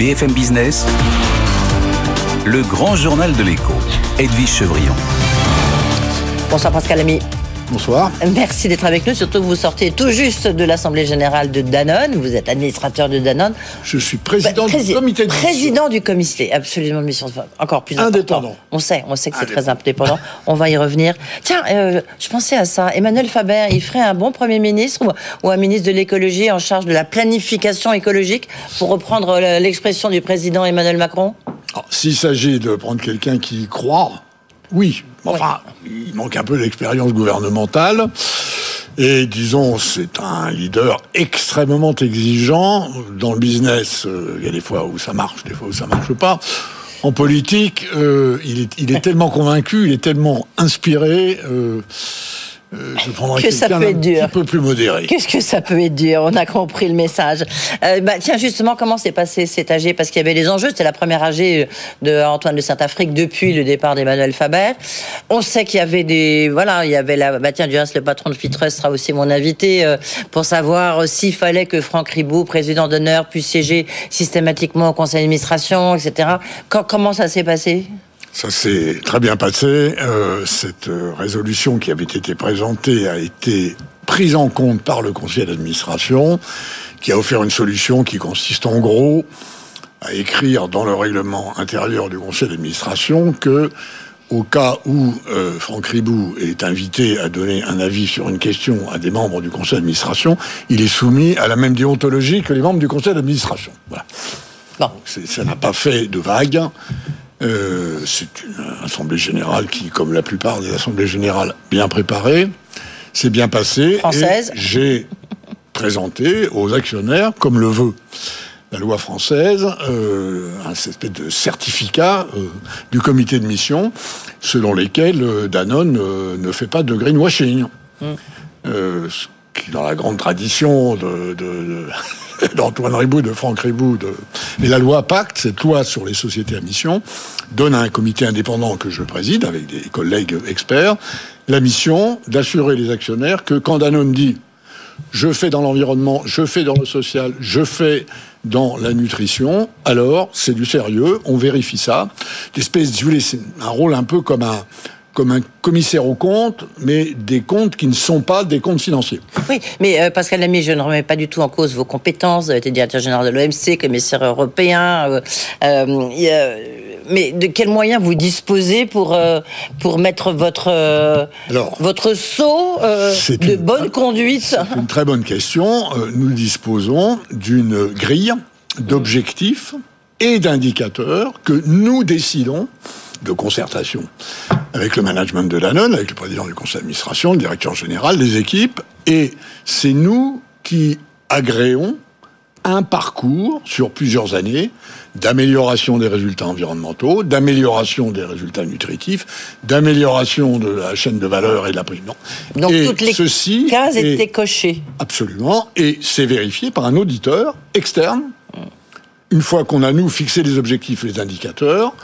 BFM Business, le grand journal de l'écho, Edwige Chevrillon. Bonsoir Pascal Ami. Bonsoir. Merci d'être avec nous, surtout que vous sortez tout juste de l'Assemblée Générale de Danone. Vous êtes administrateur de Danone. Je suis président Bah, du comité de Président du comité, absolument de mission. Encore plus important. Indépendant. On sait, on sait que c'est très indépendant. On va y revenir. Tiens, euh, je pensais à ça. Emmanuel Faber, il ferait un bon Premier ministre ou, ou un ministre de l'écologie en charge de la planification écologique, pour reprendre l'expression du président Emmanuel Macron? Alors, S'il s'agit de prendre quelqu'un qui y croit, oui. Enfin, il manque un peu d'expérience gouvernementale. Et disons, c'est un leader extrêmement exigeant. Dans le business, euh, il y a des fois où ça marche, des fois où ça marche pas. En politique, euh, il, est, il est tellement convaincu, il est tellement inspiré. Euh, euh, je prendrais Que ça peut être dur. petit peu plus modéré. Qu'est-ce que ça peut être dur On a compris le message. Euh, bah, tiens, justement, comment s'est passé cet AG Parce qu'il y avait les enjeux. C'était la première AG de Antoine de Saint-Afrique depuis le départ d'Emmanuel Faber. On sait qu'il y avait des. Voilà, il y avait la. Bah, tiens, du reste, le patron de Fitrust sera aussi mon invité euh, pour savoir euh, s'il fallait que Franck Ribot, président d'honneur, puisse siéger systématiquement au conseil d'administration, etc. Comment ça s'est passé? Ça s'est très bien passé. Euh, cette euh, résolution qui avait été présentée a été prise en compte par le conseil d'administration, qui a offert une solution qui consiste en gros à écrire dans le règlement intérieur du conseil d'administration que au cas où euh, Franck Ribou est invité à donner un avis sur une question à des membres du conseil d'administration, il est soumis à la même déontologie que les membres du conseil d'administration. Voilà. C'est- Ça n'a pas fait de vague. Euh, c'est une assemblée générale qui, comme la plupart des assemblées générales, bien préparée, s'est bien passée. Française. J'ai présenté aux actionnaires, comme le veut la loi française, euh, un espèce de certificat euh, du comité de mission, selon lesquels euh, Danone euh, ne fait pas de greenwashing. Euh, ce qui, dans la grande tradition de, de- de- d'Antoine Ribou, de Franck Ribou, de... mais la loi Pacte, cette loi sur les sociétés à mission, donne à un comité indépendant que je préside avec des collègues experts la mission d'assurer les actionnaires que quand Danone dit je fais dans l'environnement, je fais dans le social, je fais dans la nutrition, alors c'est du sérieux, on vérifie ça. D'espèce, si c'est un rôle un peu comme un, comme un commissaire aux comptes, mais des comptes qui ne sont pas des comptes financiers. Oui, mais euh, Pascal Lamy, je ne remets pas du tout en cause vos compétences. Vous avez été directeur général de l'OMC, commissaire européen. euh, euh, mais de quels moyens vous disposez pour, pour mettre votre, Alors, votre c'est de une- bonne conduite? C'est une très bonne question. Nous disposons d'une grille d'objectifs et d'indicateurs que nous décidons de concertation avec le management de Danone, avec le président du conseil d'administration, le directeur général, les équipes, et c'est nous qui agréons un parcours sur plusieurs années d'amélioration des résultats environnementaux, d'amélioration des résultats nutritifs, d'amélioration de la chaîne de valeur et de la prime. Non. Donc Et toutes les ceci cases est- étaient cochées. Absolument. Et c'est vérifié par un auditeur externe. Une fois qu'on a, nous, fixé les objectifs et les indicateurs,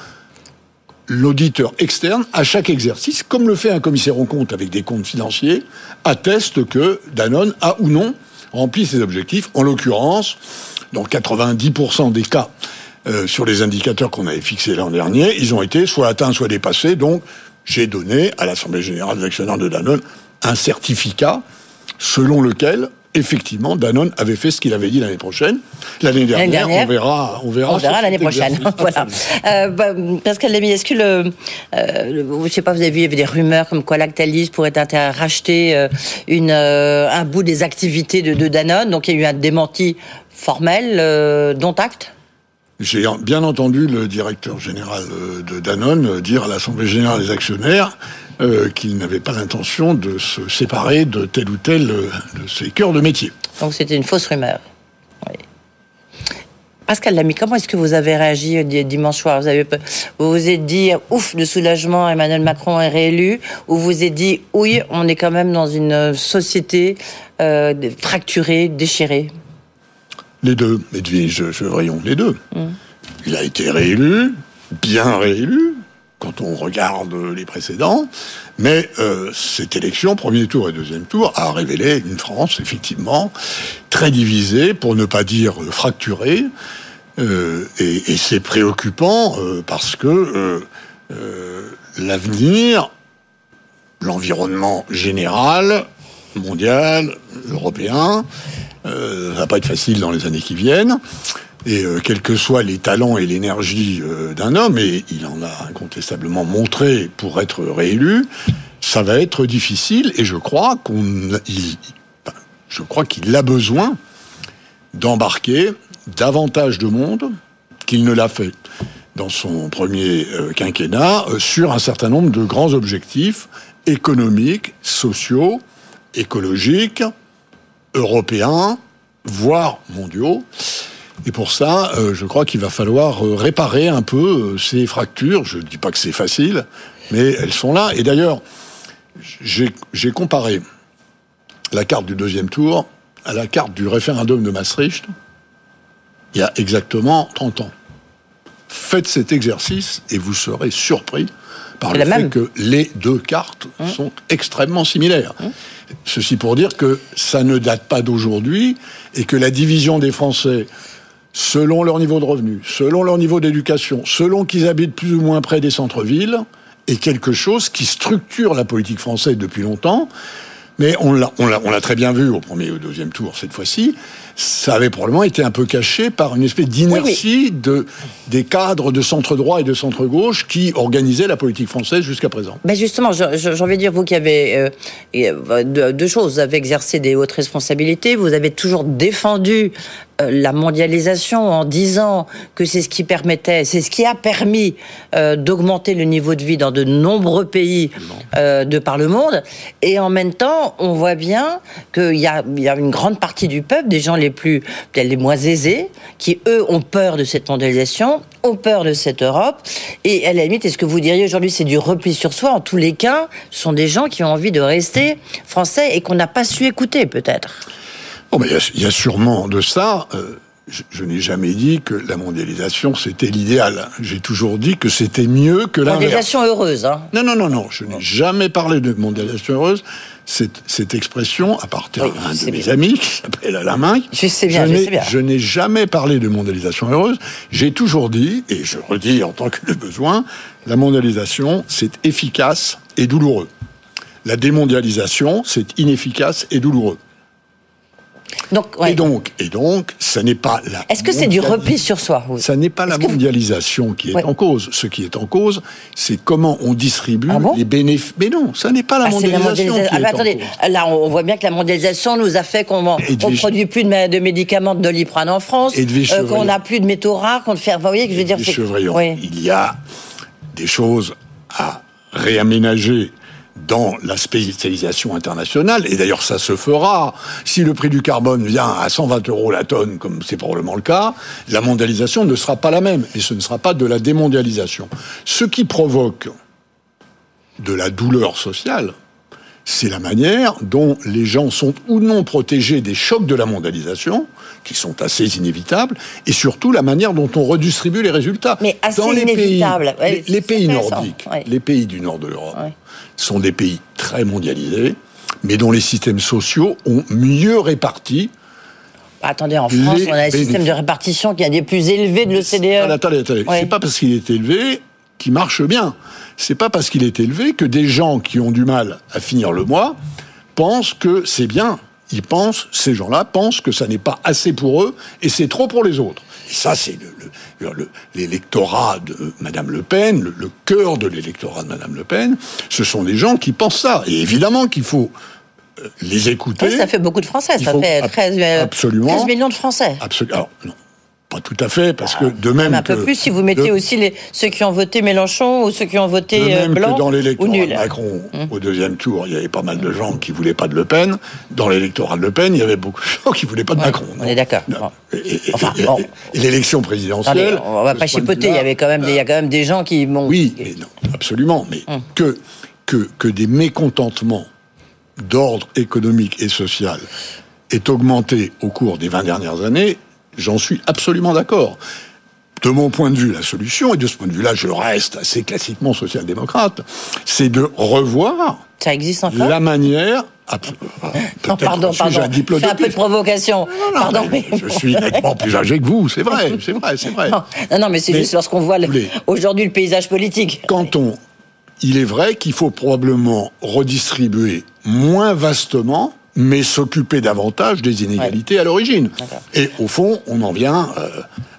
l'auditeur externe, à chaque exercice, comme le fait un commissaire aux comptes avec des comptes financiers, atteste que Danone a ou non rempli ses objectifs. En l'occurrence, dans 90% des cas, euh, sur les indicateurs qu'on avait fixés l'an dernier, ils ont été soit atteints, soit dépassés. Donc, j'ai donné à l'Assemblée générale des actionnaires de Danone un certificat selon lequel, effectivement, Danone avait fait ce qu'il avait dit l'année prochaine. L'année dernière, dernière, on verra, on verra. On verra sur l'année prochaine. voilà. Euh, bah, Pascal Lamy, est-ce que le, euh, je sais pas, vous avez vu, il y avait des rumeurs comme quoi Lactalis pourrait racheter euh, une, euh, un bout des activités de, de Danone. Donc il y a eu un démenti formel, euh, dont acte. J'ai en- bien entendu le directeur général de Danone dire à l'Assemblée générale des actionnaires euh, qu'il n'avait pas l'intention de se séparer de tel ou tel euh, de ses cœurs de métier. Donc c'était une fausse rumeur. Oui. Pascal Lamy, comment est-ce que vous avez réagi euh, di- dimanche soir? Vous, avez, vous vous êtes dit, ouf, de soulagement, Emmanuel Macron est réélu, ou vous vous êtes dit, oui, on est quand même dans une société euh, fracturée, déchirée? Les deux, Edwige Chevrillon, les deux. Il a été réélu, bien réélu, quand on regarde les précédents, mais euh, cette élection, premier tour et deuxième tour, a révélé une France, effectivement, très divisée, pour ne pas dire fracturée, Euh, et, c'est préoccupant euh, parce que l'avenir, l'environnement général, mondial, européen, va pas être facile dans les années qui viennent. Et euh, quels que soient les talents et l'énergie euh, d'un homme, et il en a incontestablement montré pour être réélu, ça va être difficile. Et je crois qu'on, je crois qu'il a besoin d'embarquer davantage de monde qu'il ne l'a fait dans son premier euh, quinquennat sur un certain nombre de grands objectifs économiques, sociaux, écologiques, européens, voire mondiaux. Et pour ça, euh, je crois qu'il va falloir euh, réparer un peu euh, ces fractures. Je ne dis pas que c'est facile, mais elles sont là. Et d'ailleurs, j'ai comparé la carte du deuxième tour à la carte du référendum de Maastricht il y a exactement 30 ans. Faites cet exercice et vous serez surpris par le fait même. que les deux cartes sont extrêmement similaires. Ceci pour dire que ça ne date pas d'aujourd'hui et que la division des Français, selon leur niveau de revenu, selon leur niveau d'éducation, selon qu'ils habitent plus ou moins près des centres-villes, est quelque chose qui structure la politique française depuis longtemps. Mais on l'a, très bien vu au premier et au deuxième tour cette fois-ci. Ça avait probablement été un peu caché par une espèce d'inertie de, des cadres de centre droit et de centre gauche qui organisaient la politique française jusqu'à présent. Ben justement, j'ai envie de dire, vous qui avez euh, euh, deux, choses, vous avez exercé des hautes responsabilités, vous avez toujours défendu la mondialisation en disant que c'est ce qui permettait, c'est ce qui a permis euh, d'augmenter le niveau de vie dans de nombreux pays euh, de par le monde. Et en même temps, on voit bien qu'il y a, y a une grande partie du peuple, des gens les plus, peut-être les moins aisés, qui eux ont peur de cette mondialisation, ont peur de cette Europe. Et à la limite, est-ce que vous diriez aujourd'hui c'est du repli sur soi? En tous les cas, ce sont des gens qui ont envie de rester français et qu'on n'a pas su écouter peut-être. Bon, mais il y a- il y, a sûrement de ça. Euh, je je n'ai jamais dit que la mondialisation c'était l'idéal. J'ai toujours dit que c'était mieux que l'inverse. Mondialisation heureuse. Hein. Non, non, non, non. Je n'ai jamais parlé de mondialisation heureuse. Cette, cette expression appartient Oui, à un de mes bien. amis qui s'appelle Alain Minc. Je sais bien, je sais bien. je n'ai jamais parlé de mondialisation heureuse. J'ai toujours dit, et je redis en tant que de besoin, la mondialisation, c'est efficace et douloureux. La démondialisation, c'est inefficace et douloureux. Donc, ouais. Et donc, et donc, ça n'est pas la. est-ce que c'est du repli sur soi vous ça n'est pas la vous- mondialisation qui est Ouais. en cause. Ce qui est en cause, c'est comment on distribue Ah bon les bénéfices. Mais non, ça n'est pas la Ah, la mondialisation qui Ah, est en attendez, cause. là, on voit bien que la mondialisation nous a fait qu'on on Edwige- produit plus de, mé- de médicaments de doliprane en France, euh, qu'on n'a plus de métaux rares, qu'on fait. Vous voyez que je veux dire. Oui. Il y a des choses à réaménager dans la spécialisation internationale, et d'ailleurs ça se fera. Si le prix du carbone vient à 120 euros la tonne, comme c'est probablement le cas, la mondialisation ne sera pas la même, et ce ne sera pas de la démondialisation. Ce qui provoque de la douleur sociale, c'est la manière dont les gens sont ou non protégés des chocs de la mondialisation, qui sont assez inévitables, et surtout la manière dont on redistribue les résultats. Mais assez Dans les inévitable. Pays, Ouais, les, pays nordiques, Ouais. les pays du nord de l'Europe, Ouais. sont des pays très mondialisés, mais dont les systèmes sociaux ont mieux réparti Bah, attendez, en France, Les on a un système de répartition qui est un des plus élevés de l'OCDE. Attendez, attendez. Ouais. C'est pas parce qu'il est élevé qu'il marche bien. C'est pas parce qu'il est élevé que des gens qui ont du mal à finir le mois pensent que c'est bien. Ils pensent, ces gens-là pensent que ça n'est pas assez pour eux et c'est trop pour les autres. Et ça, c'est le- le- le- l'électorat de Madame Le Pen, le, le cœur de l'électorat de Madame Le Pen. Ce sont des gens qui pensent ça. Et évidemment qu'il faut euh, les écouter. Oui, ça fait beaucoup de Français, Il ça fait ab- 13, euh, absolument. 13 millions de Français. Absolument. Alors, non, pas tout à fait, parce que de même Même un peu plus si vous mettez de- aussi les, ceux qui ont voté Mélenchon ou ceux qui ont voté De euh, même Blanc que dans l'électorat Macron, au deuxième tour, il y avait pas mal de gens qui voulaient pas de Le Pen. Dans l'électorat de Le Pen, il y avait beaucoup de gens qui voulaient pas de Macron. on est d'accord. Non. Bon. Et, et- Enfin, et- bon. et l'élection présidentielle. on va de pas chipoter, il y avait quand même il y a quand même des gens qui m'ont. Oui, mais non, absolument. Mais Hum. que, que, que des mécontentements d'ordre économique et social aient augmenté au cours des 20 dernières années, j'en suis absolument d'accord. de mon point de vue, la solution, et de ce point de vue-là, je reste assez classiquement social-démocrate, c'est de revoir ça existe encore la manière non, pardon, pardon. Un, un peu de provocation. pardon, mais, je suis nettement plus âgé que vous, c'est vrai, c'est vrai, c'est vrai. Non, non, mais c'est juste lorsqu'on voit aujourd'hui le paysage politique. Quand on, il est vrai qu'il faut probablement redistribuer moins vastement mais s'occuper davantage des inégalités à l'origine. Et au fond, on en vient euh,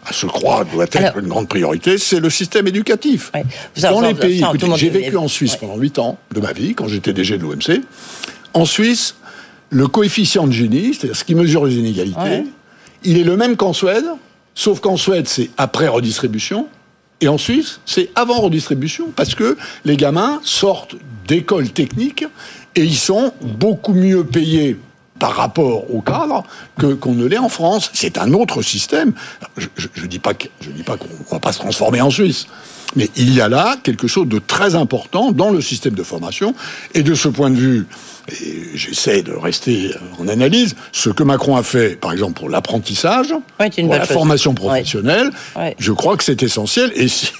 à ce croire doit être une grande priorité, c'est le système éducatif. Dans les pays, j'ai vécu en Suisse pendant 8 ans de ma vie, quand j'étais DG de l'OMC. En Suisse, le coefficient de Gini, c'est-à-dire ce qui mesure les inégalités, il est le même qu'en Suède, sauf qu'en Suède, c'est après redistribution, et en Suisse, c'est avant redistribution, parce que les gamins sortent d'écoles techniques et ils sont beaucoup mieux payés par rapport au cadre que qu'on ne l'est en France. C'est un autre système. Je, je, dis pas que je dis pas qu'on va pas se transformer en Suisse, mais il y a là quelque chose de très important dans le système de formation. Et de ce point de vue, j'essaie de rester en analyse, ce que Macron a fait, par exemple pour l'apprentissage, pour la formation professionnelle, je crois que c'est essentiel. Et si, si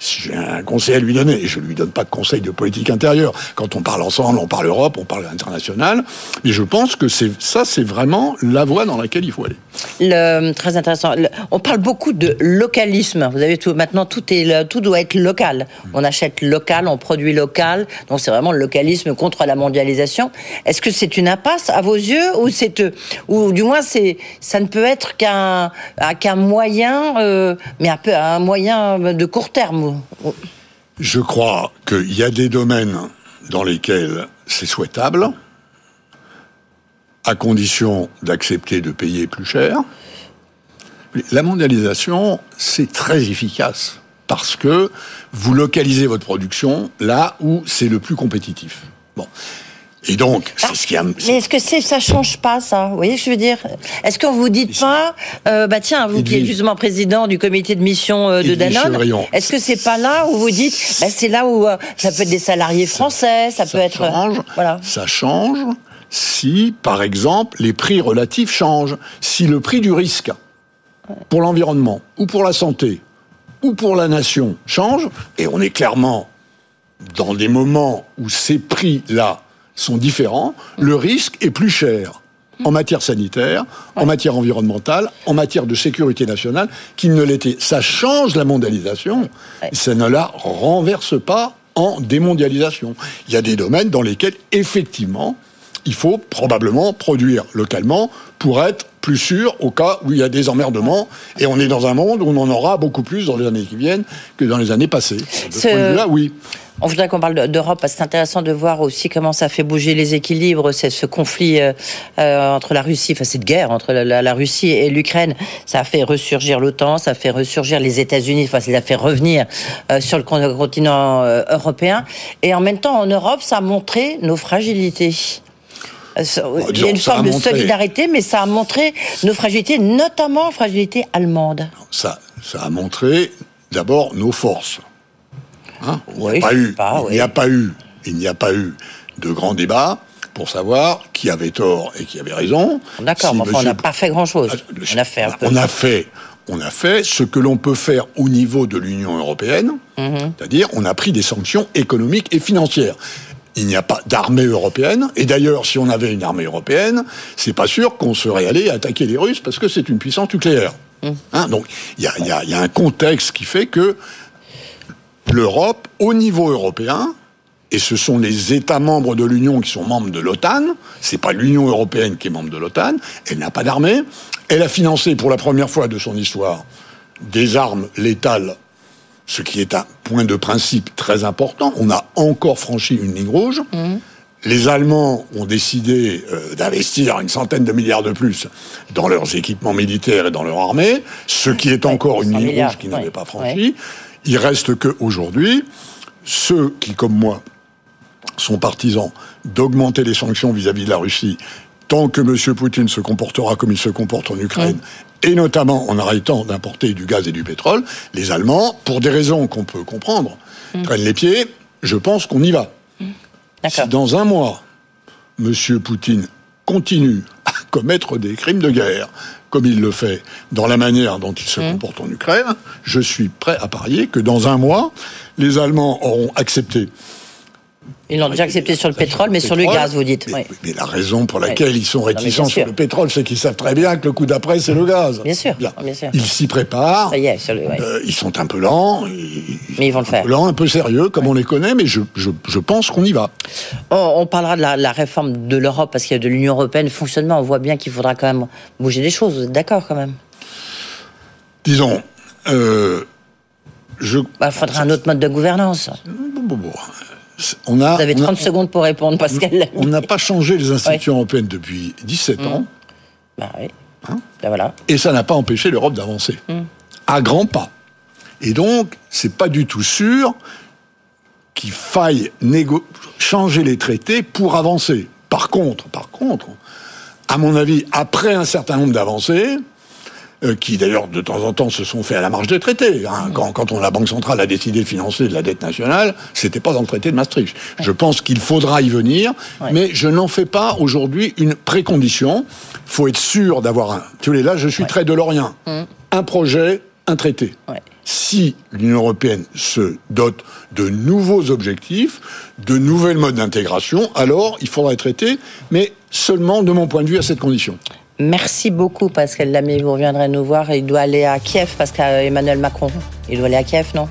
j'ai un conseil à lui donner, et je ne lui donne pas de conseil de politique intérieure, quand on parle ensemble, on parle Europe, on parle international, mais je pense que ça, c'est vraiment la voie dans laquelle il faut aller. Le, très intéressant. on parle beaucoup de localisme. Vous avez tout, maintenant, tout, est, tout doit être local. On achète local, on produit local, donc c'est vraiment le localisme contre la mondialisation. Est-ce que c'est une impasse à vos yeux, ou, c'est, ou du moins c'est, ça ne peut être qu'un, qu'un moyen, euh, mais un peu un moyen de court Je crois qu'il y a des domaines dans lesquels c'est souhaitable, à condition d'accepter de payer plus cher. La mondialisation, c'est très efficace parce que vous localisez votre production là où c'est le plus compétitif. Et donc, c'est ah, ce qui a. Mais est-ce que c'est, ça change pas ça? Vous voyez ce que je veux dire? Est-ce qu'on vous dit pas, euh, bah tiens, vous qui êtes justement président du comité de mission euh, de Danone, est-ce que c'est pas là où vous dites, bah, c'est là où euh, ça peut être des salariés français, ça, peut être. Change, voilà. Ça change si, par exemple, les prix relatifs changent, si le prix du risque pour l'environnement ou pour la santé ou pour la nation change, et on est clairement dans des moments où ces prix-là sont différents, le risque est plus cher en matière sanitaire, en matière environnementale, en matière de sécurité nationale, qu'il ne l'était. Ça change la mondialisation, ça ne la renverse pas en démondialisation. Il y a des domaines dans lesquels, effectivement, il faut probablement produire localement pour être plus sûr au cas où il y a des emmerdements. Et on est dans un monde où on en aura beaucoup plus dans les années qui viennent que dans les années passées. De ce point de vue-là, oui. On voudrait qu'on parle d'Europe parce que c'est intéressant de voir aussi comment ça fait bouger les équilibres, c'est ce conflit euh, euh, entre la Russie, enfin cette guerre entre la, Russie et l'Ukraine, ça a fait ressurgir l'OTAN, ça a fait ressurgir les États-Unis, enfin ça les a fait revenir euh, sur le continent européen. Et en même temps, en Europe, ça a montré nos fragilités. Il y a une forme de solidarité, mais ça a montré nos fragilités, notamment fragilité allemande. Ça, ça a montré d'abord nos forces. Hein il n'y a, pas eu, il n'y a pas eu, il n'y a pas eu de grands débats pour savoir qui avait tort et qui avait raison. D'accord, mais enfin, on n'a pas fait grand-chose. Ah, on a fait un peu. On a fait, on a fait ce que l'on peut faire au niveau de l'Union européenne, mhm. c'est-à-dire on a pris des sanctions économiques et financières. Il n'y a pas d'armée européenne. Et d'ailleurs, si on avait une armée européenne, c'est pas sûr qu'on serait allé attaquer les Russes parce que c'est une puissance nucléaire. Mhm. Hein, donc, il y a, un contexte qui fait que l'Europe, au niveau européen, et ce sont les États membres de l'Union qui sont membres de l'OTAN, c'est pas l'Union européenne qui est membre de l'OTAN, elle n'a pas d'armée, elle a financé pour la première fois de son histoire des armes létales, ce qui est un point de principe très important. On a encore franchi une ligne rouge. Mmh. Les Allemands ont décidé euh, d'investir une centaine de milliards de plus dans leurs équipements militaires et dans leur armée, ce qui est encore une ligne rouge qu'ils n'avaient pas franchie. Il reste que aujourd'hui, ceux qui, comme moi, sont partisans d'augmenter les sanctions vis-à-vis de la Russie, tant que M. Poutine se comportera comme il se comporte en Ukraine, et notamment en arrêtant d'importer du gaz et du pétrole, les Allemands, pour des raisons qu'on peut comprendre, mm. prennent les pieds. Je pense qu'on y va. Mm. Si dans un mois, M. Poutine continue à commettre des crimes de guerre, comme il le fait dans la manière dont il se Mmh. comporte en Ukraine, je suis prêt à parier que dans un mois, les Allemands auront accepté Ils l'ont déjà accepté sur le pétrole, mais sur le gaz, vous dites. Mais, la raison pour laquelle ils sont réticents sur le pétrole, c'est qu'ils savent très bien que le coup d'après, c'est le gaz. Bien sûr, bien sûr. Ils s'y préparent. Ça y est, sur le- ouais. Euh, ils sont un peu lents. ils- Mais ils vont le un faire. peu lents, un peu sérieux, comme on les connaît, mais je, je, je pense qu'on y va. On, on parlera de la, la réforme de l'Europe, parce qu'il y a de l'Union européenne, fonctionnement, on voit bien qu'il faudra quand même bouger des choses. Vous êtes d'accord quand même? Disons, euh, je, Bah, Il faudra un autre mode de gouvernance. bon, bon, bon. On a, Vous avez on a- 30 secondes pour répondre, Pascal. On n'a pas changé les institutions européennes depuis 17 Mmh. ans, Bah oui. Hein Ben voilà. et ça n'a pas empêché l'Europe d'avancer. À grands pas. Et donc, c'est pas du tout sûr qu'il faille changer les traités pour avancer. Par contre, par contre, à mon avis, après un certain nombre d'avancées, euh, qui d'ailleurs de temps en temps se sont faits à la marge des traités. hein. Quand, quand on, la Banque centrale a décidé de financer de la dette nationale, c'était pas dans le traité de Maastricht. Je pense qu'il faudra y venir, mais je n'en fais pas aujourd'hui une précondition. faut être sûr d'avoir un... Tu vois, là, je suis très delorien. Un projet, un traité. Ouais. Si l'Union européenne se dote de nouveaux objectifs, de nouvelles modes d'intégration, alors il faudra les traiter, mais seulement de mon point de vue à cette condition. Merci beaucoup, Pascal Lamy. Vous reviendrez nous voir. Il doit aller à Kiev, parce qu'Emmanuel Macron, il doit aller à Kiev, non?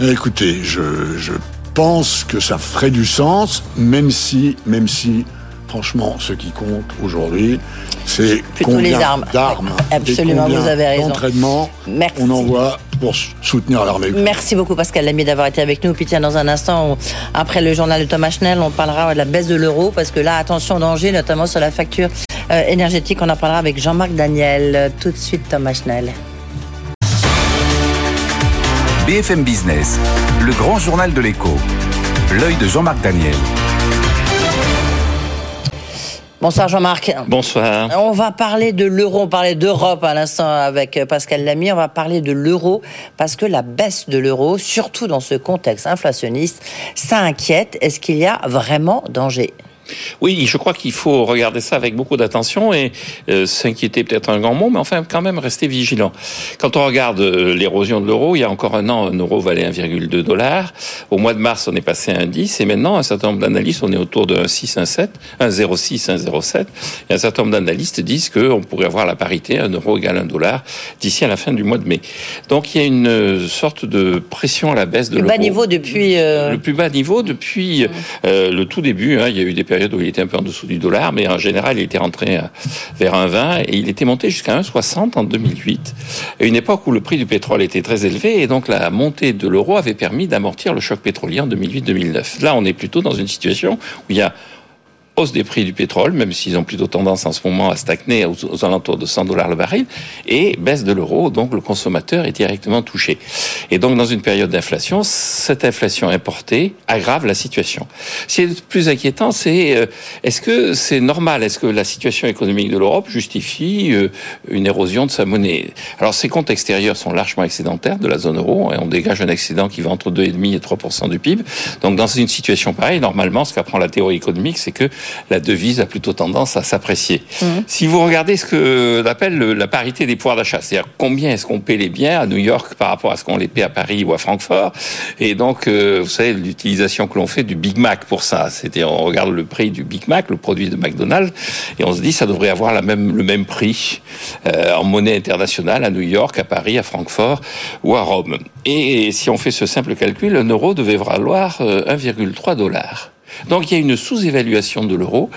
Écoutez, je, je pense que ça ferait du sens, même si, même si, franchement, ce qui compte aujourd'hui, c'est combien les armes. d'armes absolument, et combien vous avez raison. d'entraînements Merci. on envoie pour soutenir l'armée. Merci beaucoup Pascal Lamy d'avoir été avec nous. Puis tiens, dans un instant, on- après le journal de Thomas Schnell, on parlera de la baisse de l'euro parce que là, attention danger, notamment sur la facture euh, énergétique. On en parlera avec Jean-Marc Daniel. Tout de suite, Thomas Schnell. BFM Business, le grand journal de l'écho. L'œil de Jean-Marc Daniel. Bonsoir Jean-Marc. Bonsoir. On va parler de l'euro, on parlait d'Europe à l'instant avec euh, Pascal Lamy, on va parler de l'euro parce que la baisse de l'euro, surtout dans ce contexte inflationniste, ça inquiète. Est-ce qu'il y a vraiment danger? Oui, je crois qu'il faut regarder ça avec beaucoup d'attention et euh, s'inquiéter peut-être un grand mot, mais enfin quand même rester vigilant. Quand on regarde euh, l'érosion de l'euro, il y a encore un an, un euro valait 1,2 dollar. Au mois de mars, on est passé à 1,10 et maintenant, un certain nombre d'analystes, on est autour de 1,6, 1,7, 1,06, 1,07. Et un certain nombre d'analystes disent qu'on pourrait avoir la parité, un euro égale un dollar, d'ici à la fin du mois de mai. Donc il y a une euh, sorte de pression à la baisse de Le l'euro. bas niveau depuis... euh, Le plus bas niveau depuis le tout début. hein. il y a eu des périodes où il était un peu en dessous du dollar, mais en général, il était rentré euh, vers 1,20 et il était monté jusqu'à 1,60 en 2008. À une époque où le prix du pétrole était très élevé et donc la montée de l'euro avait permis d'amortir le choc pétrolier en 2008-2009. Là, on est plutôt dans une situation où il y a hausse des prix du pétrole, même s'ils ont plutôt tendance en ce moment à stagner aux, aux alentours de 100 dollars le baril, et baisse de l'euro, donc le consommateur est directement touché. Et donc dans une période d'inflation, cette inflation importée aggrave la situation. Ce qui est le plus inquiétant, c'est euh, est-ce que c'est normal, est-ce que la situation économique de l'Europe justifie euh, une érosion de sa monnaie? Alors ces comptes extérieurs sont largement excédentaires de la zone euro, et on dégage un excédent qui va entre 2,5 et 3 du PIB. Donc dans une situation pareille, normalement, ce qu'apprend la théorie économique, c'est que la devise a plutôt tendance à s'apprécier. Si vous regardez ce que l'appelle le- la parité des pouvoirs d'achat, c'est-à-dire combien est-ce qu'on paie les biens à New York par rapport à ce qu'on les paie à Paris ou à Francfort, et donc euh, vous savez l'utilisation que l'on fait du Big Mac pour ça, c'était on regarde le prix du Big Mac, le produit de McDonald's, et on se dit ça devrait avoir la même le même prix euh, en monnaie internationale à New York, à Paris, à Francfort ou à Rome. Et si on fait ce simple calcul, un euro devait valoir euh, 1,3 dollars. Donc il y a une sous-évaluation de l'euro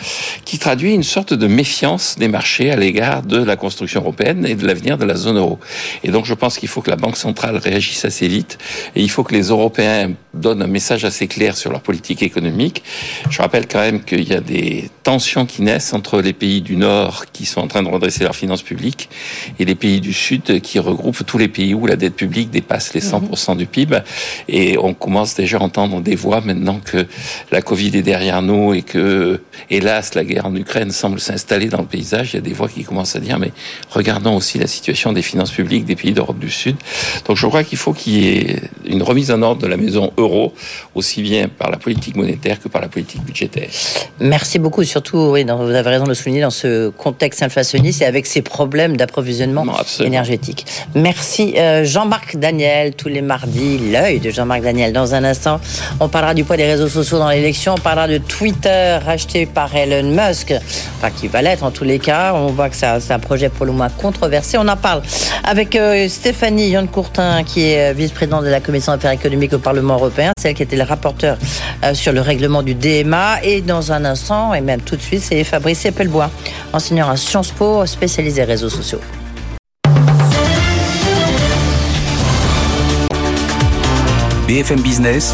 qui traduit une sorte de méfiance des marchés à l'égard de la construction européenne et de l'avenir de la zone euro. Et donc je pense qu'il faut que la Banque centrale réagisse assez vite et il faut que les Européens donnent un message assez clair sur leur politique économique. Je rappelle quand même qu'il y a des tensions qui naissent entre les pays du Nord qui sont en train de redresser leurs finances publiques et les pays du Sud qui regroupent tous les pays où la dette publique dépasse les 100% du PIB. Et on commence déjà à entendre des voix maintenant que la Covid Covid est derrière nous et que, hélas, la guerre en Ukraine semble s'installer dans le paysage, il y a des voix qui commencent à dire, mais regardons aussi la situation des finances publiques des pays d'Europe du Sud. Donc je crois qu'il faut qu'il y ait une remise en ordre de la maison euro, aussi bien par la politique monétaire que par la politique budgétaire. Merci beaucoup, surtout, oui, vous avez raison de le souligner, dans ce contexte inflationniste et avec ces problèmes d'approvisionnement énergétique. Merci euh, Jean-Marc Daniel, tous les mardis, l'œil de Jean-Marc Daniel. Dans un instant, on parlera du poids des réseaux sociaux dans l'élection, on parlera de Twitter racheté par Elon Musk, qui va l'être en tous les cas. On voit que c'est un projet pour le moins controversé. On en parle avec euh, Stéphanie Yann Courtin, qui est euh, vice-présidente de la Commission d'affaires économiques au Parlement européen, celle qui était le rapporteur sur le règlement du DMA. Et dans un instant, et même tout de suite, c'est Fabrice Eppelbois, enseignant à Sciences Po, spécialisé réseaux sociaux. BFM Business,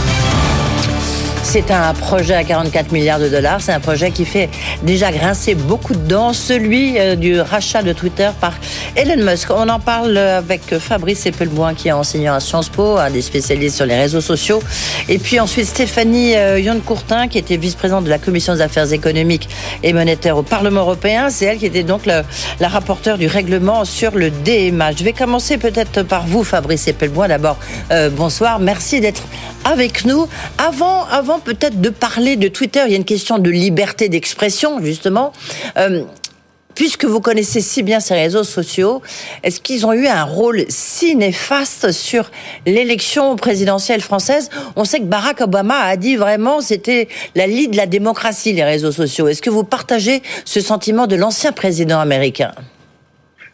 C'est un projet à 44 milliards de dollars. C'est un projet qui fait déjà grincer beaucoup de dents, celui euh, du rachat de Twitter par Elon Musk. On en parle avec Fabrice Eppelboin, qui est enseignant à Sciences Po, un des spécialistes sur les réseaux sociaux. Et puis ensuite Stéphanie euh, Yon-Courtin, qui était vice-présidente de la Commission des affaires économiques et monétaires au Parlement européen. C'est elle qui était donc la rapporteure du règlement sur le DMA. Je vais commencer peut-être par vous, Fabrice Eppelboin. D'abord, euh, bonsoir. Merci d'être avec nous. Avant, avant peut-être de parler de Twitter, il y a une question de liberté d'expression, justement. Euh, puisque vous connaissez si bien ces réseaux sociaux, est-ce qu'ils ont eu un rôle si néfaste sur l'élection présidentielle française? On sait que Barack Obama a dit vraiment c'était la lie de la démocratie, les réseaux sociaux. Est-ce que vous partagez ce sentiment de l'ancien président américain?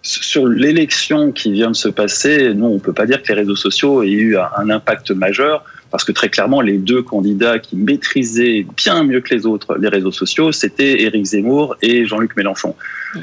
Sur l'élection qui vient de se passer, non, on ne peut pas dire que les réseaux sociaux aient eu un impact majeur parce que très clairement, les deux candidats qui maîtrisaient bien mieux que les autres les réseaux sociaux, c'était Éric Zemmour et Jean-Luc Mélenchon.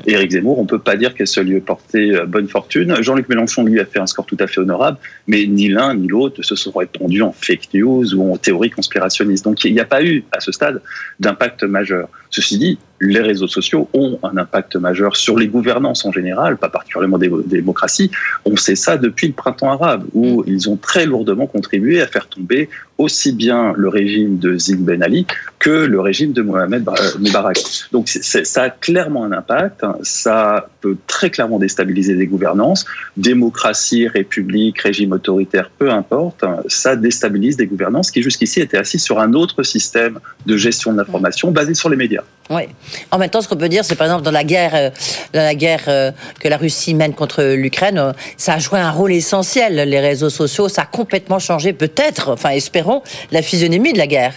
Éric Zemmour, on peut pas dire qu'elle se lui ait porté euh, bonne fortune. Jean-Luc Mélenchon, lui, a fait un score tout à fait honorable, mais ni l'un ni l'autre se sont répandus en fake news ou en théorie conspirationniste. Donc il n'y a pas eu, à ce stade, d'impact majeur. Ceci dit, les réseaux sociaux ont un impact majeur sur les gouvernances en général, pas particulièrement des démocraties. On sait ça depuis le printemps arabe, où mm. ils ont très lourdement contribué à faire tomber aussi bien le régime de Zine Ben Ali que le régime de Mohamed Moubarak. Donc ça a clairement un impact, ça peut très clairement déstabiliser des gouvernances, démocratie, république, régime autoritaire, peu importe, ça déstabilise des gouvernances qui jusqu'ici étaient assises sur un autre système de gestion de l'information basé sur les médias. Oui. En même temps, ce qu'on peut dire, c'est par exemple dans la guerre, euh, dans la guerre euh, que la Russie mène contre l'Ukraine, euh, ça a joué un rôle essentiel. Les réseaux sociaux, ça a complètement changé, peut-être, enfin espérons, la physionomie de la guerre.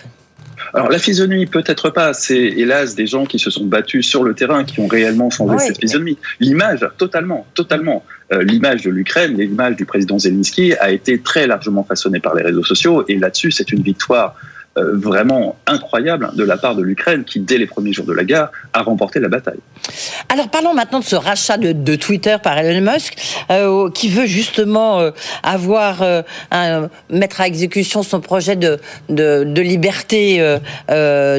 Alors la physionomie, peut-être pas. C'est hélas des gens qui se sont battus sur le terrain qui ont réellement changé cette physionomie. L'image, totalement, totalement. l'image de l'Ukraine, l'image du président Zelensky a été très largement façonnée par les réseaux sociaux. Et là-dessus, c'est une victoire euh, vraiment incroyable de la part de l'Ukraine qui, dès les premiers jours de la guerre, a remporté la bataille. Alors parlons maintenant de ce rachat de, Twitter par Elon Musk, euh, qui veut justement euh, avoir un, mettre à exécution son projet de, de, liberté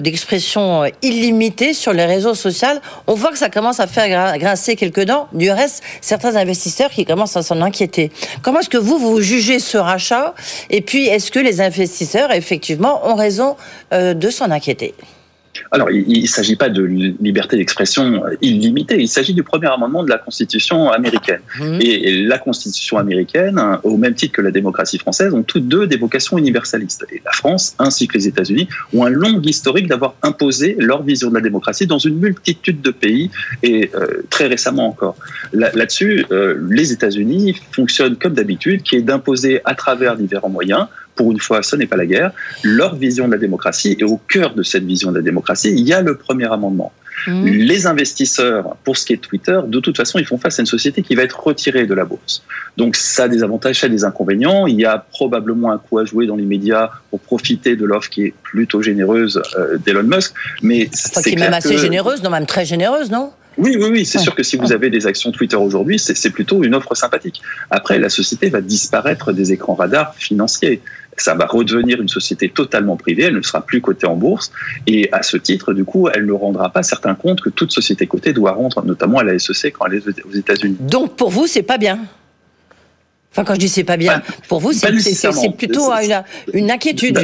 d'expression illimitée sur les réseaux sociaux. On voit que ça commence à faire grincer quelques dents. Du reste, certains investisseurs qui commencent à s'en inquiéter. Comment est-ce que vous, vous jugez ce rachat? Et puis, est-ce que les investisseurs, effectivement, ont raison? Euh, de s'en inquiéter. Alors, il ne s'agit pas de liberté d'expression illimitée, il s'agit du premier amendement de la Constitution américaine. Mmh. Et la Constitution américaine, au même titre que la démocratie française, ont toutes deux des vocations universalistes. Et la France, ainsi que les États-Unis, ont un long historique d'avoir imposé leur vision de la démocratie dans une multitude de pays, et euh, très récemment encore. Là-dessus, euh, les États-Unis fonctionnent comme d'habitude, qui est d'imposer à travers différents moyens pour une fois, ce n'est pas la guerre, leur vision de la démocratie. Et au cœur de cette vision de la démocratie, il y a le premier amendement. Mmh. Les investisseurs, pour ce qui est de Twitter, de toute façon, ils font face à une société qui va être retirée de la bourse. Donc ça a des avantages, ça a des inconvénients. Il y a probablement un coup à jouer dans les médias pour profiter de l'offre qui est plutôt généreuse euh, d'Elon Musk. Mais c'est même assez généreuse, non même très généreuse, non? Oui, oui, oui, c'est sûr que si vous avez des actions Twitter aujourd'hui, c'est plutôt une offre sympathique. Après, la société va disparaître des écrans radars financiers ça va redevenir une société totalement privée, elle ne sera plus cotée en bourse, et à ce titre, du coup, elle ne rendra pas certains comptes que toute société cotée doit rendre, notamment à la SEC quand elle est aux États-Unis. Donc pour vous, c'est pas bien Enfin, quand je dis c'est pas bien, pour vous, c'est plutôt une, une inquiétude.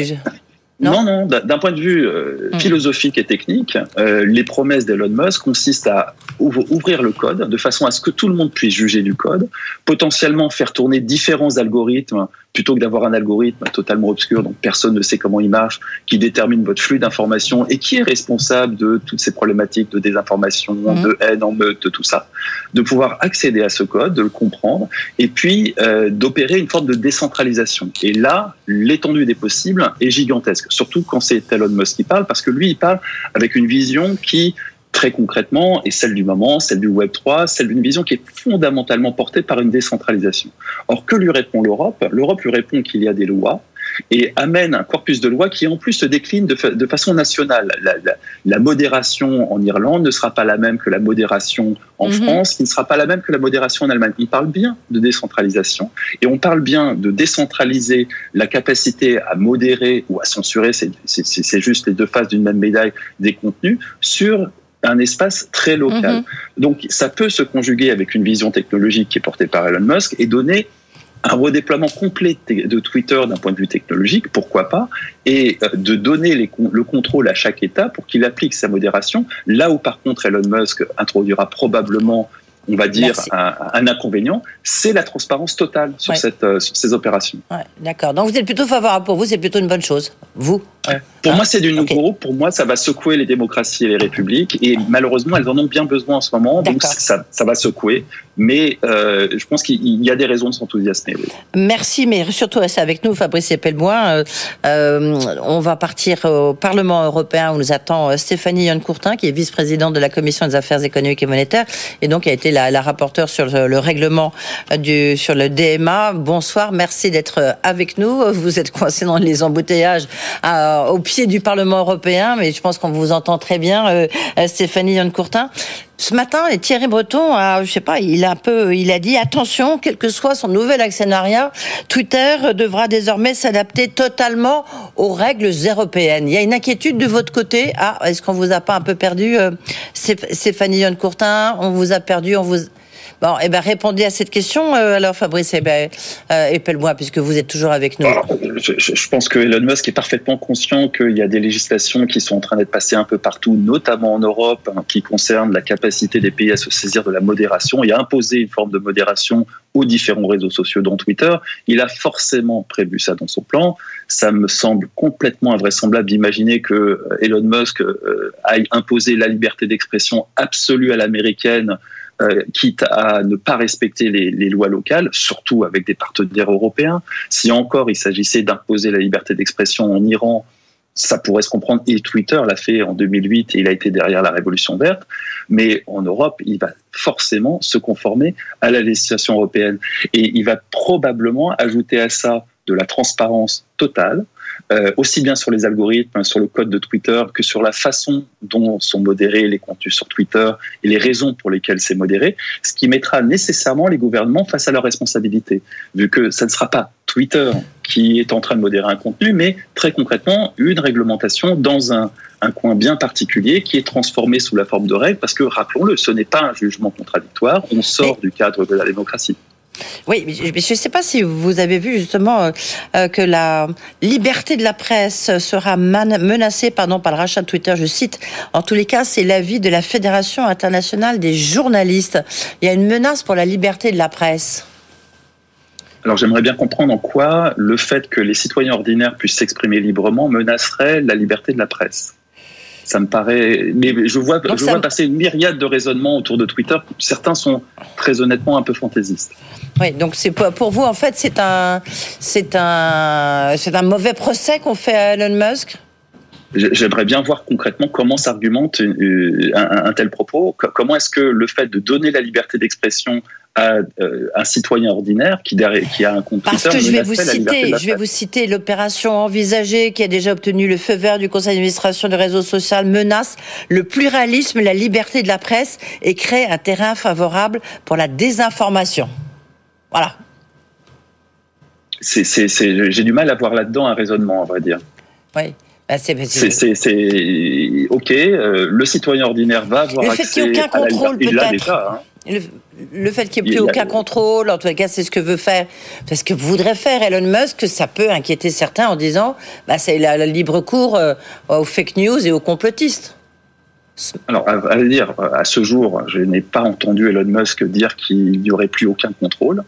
Non, non, d'un point de vue euh, hmm. philosophique et technique, euh, les promesses d'Elon Musk consistent à ouvrir le code de façon à ce que tout le monde puisse juger du code, potentiellement faire tourner différents algorithmes plutôt que d'avoir un algorithme totalement obscur dont personne ne sait comment il marche, qui détermine votre flux d'informations et qui est responsable de toutes ces problématiques de désinformation, hmm. de haine en meute, de tout ça, de pouvoir accéder à ce code, de le comprendre et puis euh, d'opérer une forme de décentralisation. Et là, l'étendue des possibles est gigantesque surtout quand c'est Elon Musk qui parle, parce que lui, il parle avec une vision qui très concrètement est celle du moment, celle du Web 3, celle d'une vision qui est fondamentalement portée par une décentralisation. Or, que lui répond l'Europe? L'Europe lui répond qu'il y a des lois, et amène un corpus de loi qui en plus se décline de, façon nationale. La, modération en Irlande ne sera pas la même que la modération en mhm. France, qui ne sera pas la même que la modération en Allemagne. On parle bien de décentralisation et on parle bien de décentraliser la capacité à modérer ou à censurer, c'est juste les deux faces d'une même médaille, des contenus sur un espace très local. Mhm. Donc ça peut se conjuguer avec une vision technologique qui est portée par Elon Musk et donner un redéploiement complet de Twitter d'un point de vue technologique, pourquoi pas, et euh, de donner le contrôle à chaque État pour qu'il applique sa modération, là où par contre Elon Musk introduira probablement on va dire, un, inconvénient, c'est la transparence totale sur, cette, euh, sur ces opérations. D'accord. Donc vous êtes plutôt favorable pour vous, c'est plutôt une bonne chose, vous pour moi, c'est du nouveau. Pour moi, ça va secouer les démocraties et les républiques. Et malheureusement, elles en ont bien besoin en ce moment. Donc, ça, ça va secouer. Mais euh, je pense qu'il y a des raisons de s'enthousiasmer. Merci, mais surtout restez avec nous, Fabrice Epelboin. Euh, euh, on va partir au Parlement européen où nous attend Stéphanie Yann-Courtin, qui est vice-présidente de la Commission des affaires économiques et monétaires, et donc a été la, rapporteure sur le, règlement sur le DMA. Bonsoir, merci d'être avec nous. Vous êtes coincé dans les embouteillages. Euh, au pied du Parlement européen, mais je pense qu'on vous entend très bien, euh, Stéphanie Yann-Courtin. Ce matin, Thierry Breton a, je sais pas, il a un peu, il a dit attention, quel que soit son nouvel actionnariat, Twitter devra désormais s'adapter totalement aux règles européennes. Il y a une inquiétude de votre côté. Ah, est-ce qu'on vous a pas un peu perdu, Stéphanie Yann-Courtin On vous a perdu, on vous Bon, eh ben, répondez à cette question, euh, alors Fabrice eh ben, euh, puisque vous êtes toujours avec nous. je, pense que Elon Musk est parfaitement conscient qu'il y a des législations qui sont en train d'être passées un peu partout, notamment en Europe, hein, qui concernent la capacité des pays à se saisir de la modération et à imposer une forme de modération aux différents réseaux sociaux, dont Twitter. Il a forcément prévu ça dans son plan. Ça me semble complètement invraisemblable d'imaginer que euh, Elon Musk euh, aille imposer la liberté d'expression absolue à l'américaine quitte à ne pas respecter les, lois locales, surtout avec des partenaires européens. Si encore il s'agissait d'imposer la liberté d'expression en Iran, ça pourrait se comprendre. Et Twitter l'a fait en 2008 et il a été derrière la révolution verte. Mais en Europe, il va forcément se conformer à la législation européenne. Et il va probablement ajouter à ça de la transparence totale, euh, aussi bien sur les algorithmes, sur le code de Twitter, que sur la façon dont sont modérés les contenus sur Twitter et les raisons pour lesquelles c'est modéré, ce qui mettra nécessairement les gouvernements face à leurs responsabilités, vu que ça ne sera pas Twitter qui est en train de modérer un contenu, mais très concrètement une réglementation dans un, un coin bien particulier qui est transformé sous la forme de règles, parce que rappelons-le, ce n'est pas un jugement contradictoire, on sort du cadre de la démocratie. Oui, mais je ne sais pas si vous avez vu justement euh, euh, que la liberté de la presse sera menacée par le rachat de Twitter. Je cite, en tous les cas, c'est l'avis de la Fédération internationale des journalistes. Il y a une menace pour la liberté de la presse. Alors j'aimerais bien comprendre en quoi le fait que les citoyens ordinaires puissent s'exprimer librement menacerait la liberté de la presse. Ça me paraît. Mais je vois, je vois passer une myriade de raisonnements autour de Twitter. Certains sont très honnêtement un peu fantaisistes. Oui, donc c'est pour vous en fait c'est un c'est un c'est un mauvais procès qu'on fait à Elon Musk? J'aimerais bien voir concrètement comment s'argumente un, tel propos. Comment est-ce que le fait de donner la liberté d'expression à euh, un citoyen ordinaire qui, qui a un compte Parce que je vais vous citer, je vais vous citer l'opération envisagée qui a déjà obtenu le feu vert du conseil d'administration du réseau social menace le pluralisme, la liberté de la presse et crée un terrain favorable pour la désinformation. Voilà. J'ai du mal à voir là-dedans un raisonnement, on va dire. Oui. Bah, c'est ok. Euh, le citoyen ordinaire va avoir le fait ait aucun contrôle, peut-être. Hein. le fait qu'il n'y ait Il plus a- aucun contrôle, en tout cas, c'est ce que veut faire, c'est ce que voudrait faire Elon Musk, ça peut inquiéter certains en disant, bah, c'est la, la libre cours euh, aux fake news et aux complotistes. Alors, à, à dire, à ce jour, je n'ai pas entendu Elon Musk dire qu'il n'y aurait plus aucun contrôle.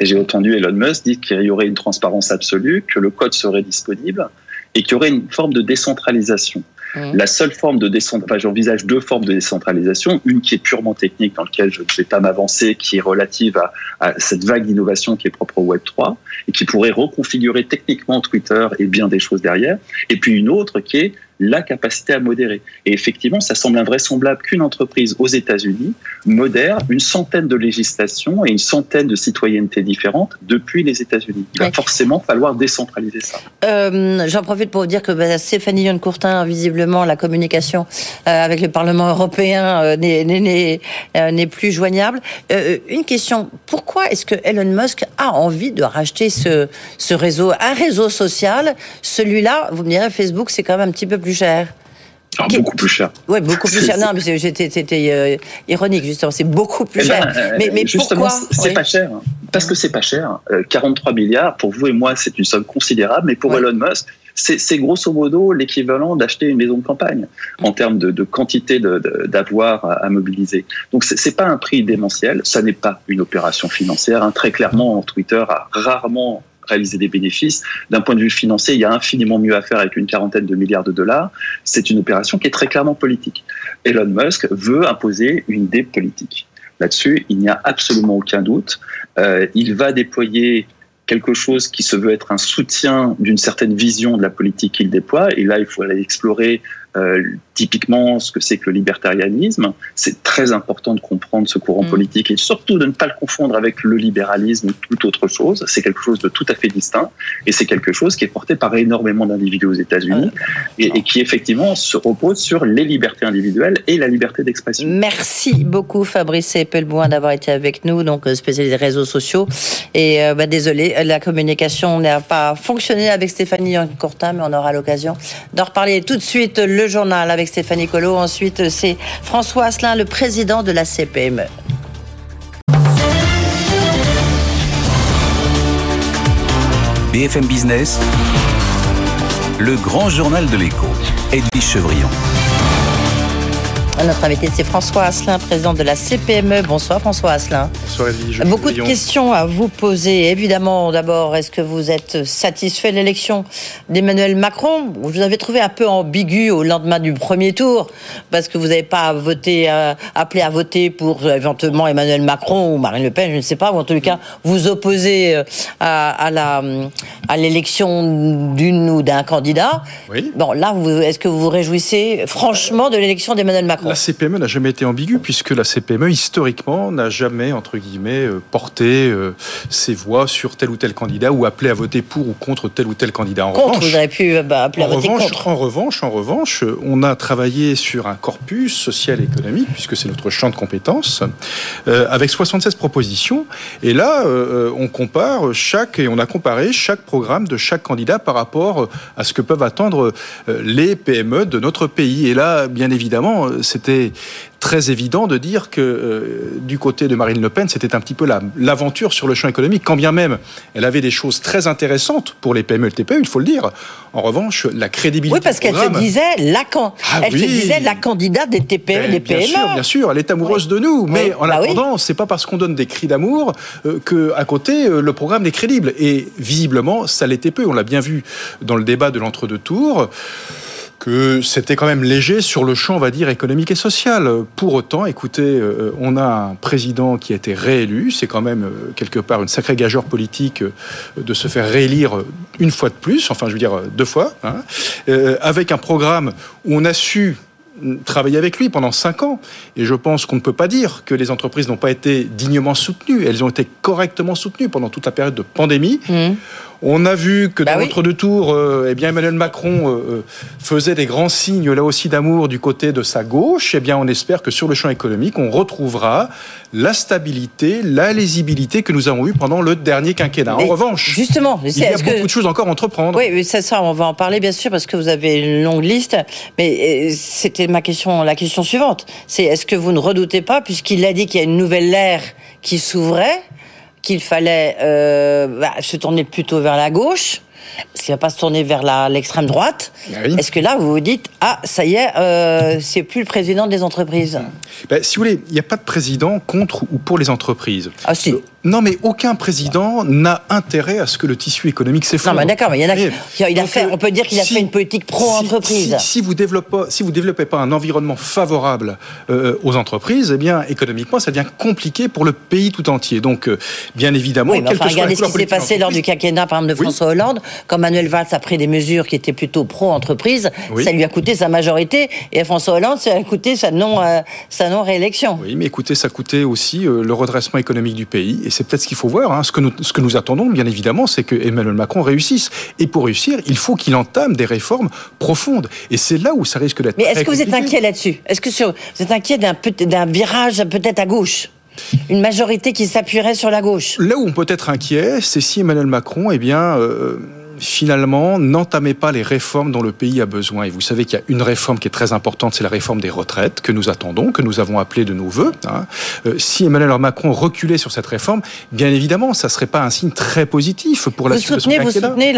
Et j'ai entendu Elon Musk dire qu'il y aurait une transparence absolue, que le code serait disponible et qu'il y aurait une forme de décentralisation. Mhm. La seule forme de décentralisation, enfin, j'envisage deux formes de décentralisation. Une qui est purement technique, dans laquelle je ne vais pas m'avancer, qui est relative à, à cette vague d'innovation qui est propre au Web3 et qui pourrait reconfigurer techniquement Twitter et bien des choses derrière. Et puis une autre qui est la capacité à modérer. Et effectivement, ça semble invraisemblable qu'une entreprise aux États-Unis modère une centaine de législations et une centaine de citoyennetés différentes depuis les États-Unis. Il va forcément falloir décentraliser ça. Euh, J'en profite pour vous dire que bah, Stéphanie Young-Courtin, visiblement, la communication euh, avec le Parlement européen euh, n'est- plus joignable. Une question, pourquoi est-ce que Elon Musk a envie de racheter ce, ce réseau Un réseau social, celui-là, vous me direz, Facebook, c'est quand même un petit peu plus cher. Alors, Qui- beaucoup plus cher. Oui, beaucoup plus cher. Non, mais c'était euh, ironique, justement. C'est beaucoup plus Eh cher. ben, euh, mais, mais justement, c'est Oui. pas cher. Parce que c'est pas cher. Euh, 43 milliards, pour vous et moi, c'est une somme considérable, mais pour Ouais. Elon Musk, c'est grosso modo l'équivalent d'acheter une maison de campagne en termes de, de quantité d'avoir à, à mobiliser. Donc c'est c'est pas un prix démentiel, ça n'est pas une opération financière. hein. Très clairement, Twitter a rarement réalisé des bénéfices. D'un point de vue financier, il y a infiniment mieux à faire avec une quarantaine de milliards de dollars. C'est une opération qui est très clairement politique. Elon Musk veut imposer une idée politique. Là-dessus, il n'y a absolument aucun doute. Euh, il va déployer quelque chose qui se veut être un soutien d'une certaine vision de la politique qu'il déploie. Et là, il faut aller explorer euh, typiquement ce que c'est que le libertarianisme. C'est très important de comprendre ce courant Mm. politique et surtout de ne pas le confondre avec le libéralisme ou toute autre chose. C'est quelque chose de tout à fait distinct et c'est quelque chose qui est porté par énormément d'individus aux États-Unis et, et qui effectivement se repose sur les libertés individuelles et la liberté d'expression. Merci beaucoup Fabrice Epelboin d'avoir été avec nous, donc euh, spécialisé des réseaux sociaux. Et euh, bah, désolé, la communication n'a pas fonctionné avec Stéphanie Courtin, mais on aura l'occasion d'en reparler tout de suite. Le journal avec Stéphanie. Ensuite, c'est François Asselin, le président de la CPME. BFM Business, le grand journal de l'écho, Edwige Chevrillon. Notre invité, c'est François Asselin, président de la CPME. Bonsoir François Asselin. Bonsoir Edwige. Beaucoup de questions à vous poser. Évidemment, d'abord, est-ce que vous êtes satisfait de l'élection d'Emmanuel Macron? Je vous avais trouvé un peu ambigu au lendemain du premier tour, parce que vous n'avez pas voté, euh, appelé à voter pour euh, éventuellement Emmanuel Macron ou Marine Le Pen, je ne sais pas, ou en tout cas vous opposez euh, à, à la à l'élection d'une ou d'un candidat. Oui. Bon, là, vous- est-ce que vous vous réjouissez franchement de l'élection d'Emmanuel Macron? La CPME n'a jamais été ambiguë puisque la CPME historiquement n'a jamais entre guillemets euh, porté euh, ses voix sur tel ou tel candidat ou appelé à voter pour ou contre tel ou tel candidat. En Contre, revanche, vous avez pu euh, bah, appeler à voter revanche, contre. en revanche, en revanche, on a travaillé sur un corpus social et économique, puisque c'est notre champ de compétences, euh, avec 76 propositions. Et là, euh, on compare chaque, et on a comparé chaque programme de chaque candidat par rapport à ce que peuvent attendre les PME de notre pays. Et là, bien évidemment, euh, c'était très évident de dire que euh, du côté de Marine Le Pen, c'était un petit peu la- l'aventure sur le champ économique, quand bien même elle avait des choses très intéressantes pour les PME et le TPE, il faut le dire. En revanche, la crédibilité Oui, parce qu'elle se disait la, can- Ah elle se disait la candidate des TPE, Ben, des bien PME. sûr, bien sûr, elle est amoureuse de nous, mais Oui, en bah attendant, c'est pas parce qu'on donne des cris d'amour euh, que à côté euh, le programme est crédible. Et visiblement, ça l'était peu. On l'a bien vu dans le débat de l'entre-deux tours c'était quand même léger sur le champ, on va dire, économique et social. Pour autant, écoutez, euh, on a un président qui a été réélu. C'est quand même, euh, quelque part, une sacrée gageure politique euh, de se faire réélire une fois de plus, enfin, je veux dire, deux fois, hein, avec un programme où on a su travailler avec lui pendant cinq ans. Et je pense qu'on ne peut pas dire que les entreprises n'ont pas été dignement soutenues. Elles ont été correctement soutenues pendant toute la période de pandémie. Mhm. On a vu que Bah dans oui. l'entre-deux tours, euh, eh bien Emmanuel Macron euh, euh, faisait des grands signes là aussi d'amour du côté de sa gauche. Eh bien, on espère que sur le champ économique, on retrouvera la stabilité, la lisibilité que nous avons eue pendant le dernier quinquennat. Mais en revanche, justement, il y a beaucoup que- de choses encore à entreprendre. Oui, mais ça, ça, on va en parler bien sûr parce que vous avez une longue liste. Mais c'était ma question, la question suivante. C'est est-ce que vous ne redoutez pas, puisqu'il a dit qu'il y a une nouvelle ère qui s'ouvrait, qu'il fallait euh, bah, se tourner plutôt vers la gauche, parce qu'il ne va pas se tourner vers l'extrême droite. Ah oui. Est-ce que là, vous vous dites ah ça y est, euh, c'est plus le président des entreprises Ben, si vous voulez, il n'y a pas de président contre ou pour les entreprises. Ah si. Non, mais aucun président n'a intérêt à ce que le tissu économique Non, s'effondre. mais d'accord, mais il y en a. Mais- qui- il a donc, fait. euh, On peut dire qu'il a si- fait une politique pro-entreprise. Si, si vous développez pas, si vous développez pas un environnement favorable euh, aux entreprises, eh bien économiquement, ça devient compliqué pour le pays tout entier. Donc, euh, bien évidemment, Oui, mais enfin, regardez ce qui s'est passé lors du quinquennat, par exemple, de Oui. François Hollande, quand Manuel Valls a pris des mesures qui étaient plutôt pro-entreprise, Oui. ça lui a coûté sa majorité, et à François Hollande, ça a coûté sa non, euh, sa non-réélection. Oui, mais écoutez, ça coûtait aussi euh, le redressement économique du pays, et c'est peut-être ce qu'il faut voir. hein. Ce, que nous, ce que nous attendons, bien évidemment, c'est que Emmanuel Macron réussisse. Et pour réussir, il faut qu'il entame des réformes profondes. Et c'est là où ça risque d'être. Mais est-ce que vous êtes inquiet là-dessus? Est-ce que sur, vous êtes inquiet d'un virage peut-être à gauche? Une majorité qui s'appuierait sur la gauche? Là où on peut être inquiet, c'est si Emmanuel Macron, eh bien, euh, finalement, n'entamait pas les réformes dont le pays a besoin. Et vous savez qu'il y a une réforme qui est très importante, c'est la réforme des retraites que nous attendons, que nous avons appelée de nos voeux. hein. Euh, si Emmanuel Macron reculait sur cette réforme, bien évidemment, ça serait pas un signe très positif pour la Vous soutenez, vous soutenez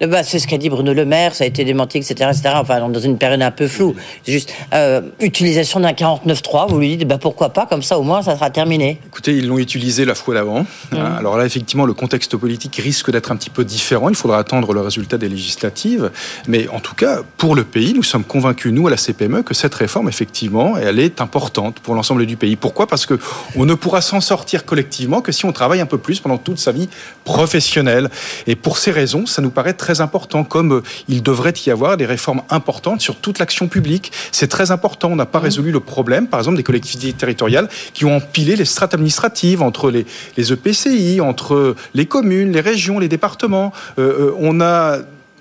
bah, c'est ce qu'a dit Bruno Le Maire, ça a été démenti, etc., etc. Enfin, dans une période un peu floue. C'est Juste euh, utilisation d'un 49.3, vous lui dites, bah, pourquoi pas, comme ça au moins ça sera terminé. Écoutez, ils l'ont utilisé la fois d'avant. hein. Alors là, effectivement, le contexte politique risque d'être un petit peu différent. Il faudra attendre le résultat des législatives. Mais en tout cas, pour le pays, nous sommes convaincus, nous, à la CPME, que cette réforme, effectivement, elle est importante pour l'ensemble du pays. Pourquoi? Parce que on ne pourra s'en sortir collectivement que si on travaille un peu plus pendant toute sa vie professionnelle. Et pour ces raisons, ça nous paraît très important, comme euh, il devrait y avoir des réformes importantes sur toute l'action publique. C'est très important. On n'a pas résolu le problème, par exemple, des collectivités territoriales qui ont empilé les strates administratives entre les, les EPCI, entre les communes, les régions, les départements. Euh, euh, on a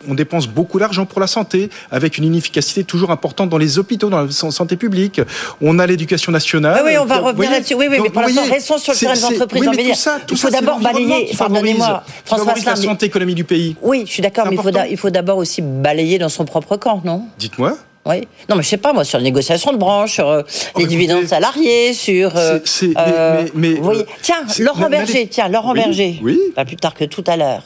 on dépense beaucoup d'argent pour la santé, avec une inefficacité toujours importante dans les hôpitaux, dans la san- santé publique. On a l'éducation nationale. Oui, oui, on va revenir là-dessus. Oui, oui, Donc, mais pour l'instant, restons sur le terrain des entreprises, oui, j'ai mais envie de tout dire. ça, tout Il faut d'abord balayer- pardonnez-moi, François la Asselin, mais- santé économique du pays. Oui, je suis d'accord, mais il faut d'abord aussi balayer dans son propre camp, non? Dites-moi. Oui. Non, mais je sais pas, moi, sur les négociations de branche, sur euh, les écoutez, dividendes salariés, sur. euh, mais- euh, tiens, Laurent Berger, tiens, Laurent Oui, Berger, oui. pas plus tard que tout à l'heure,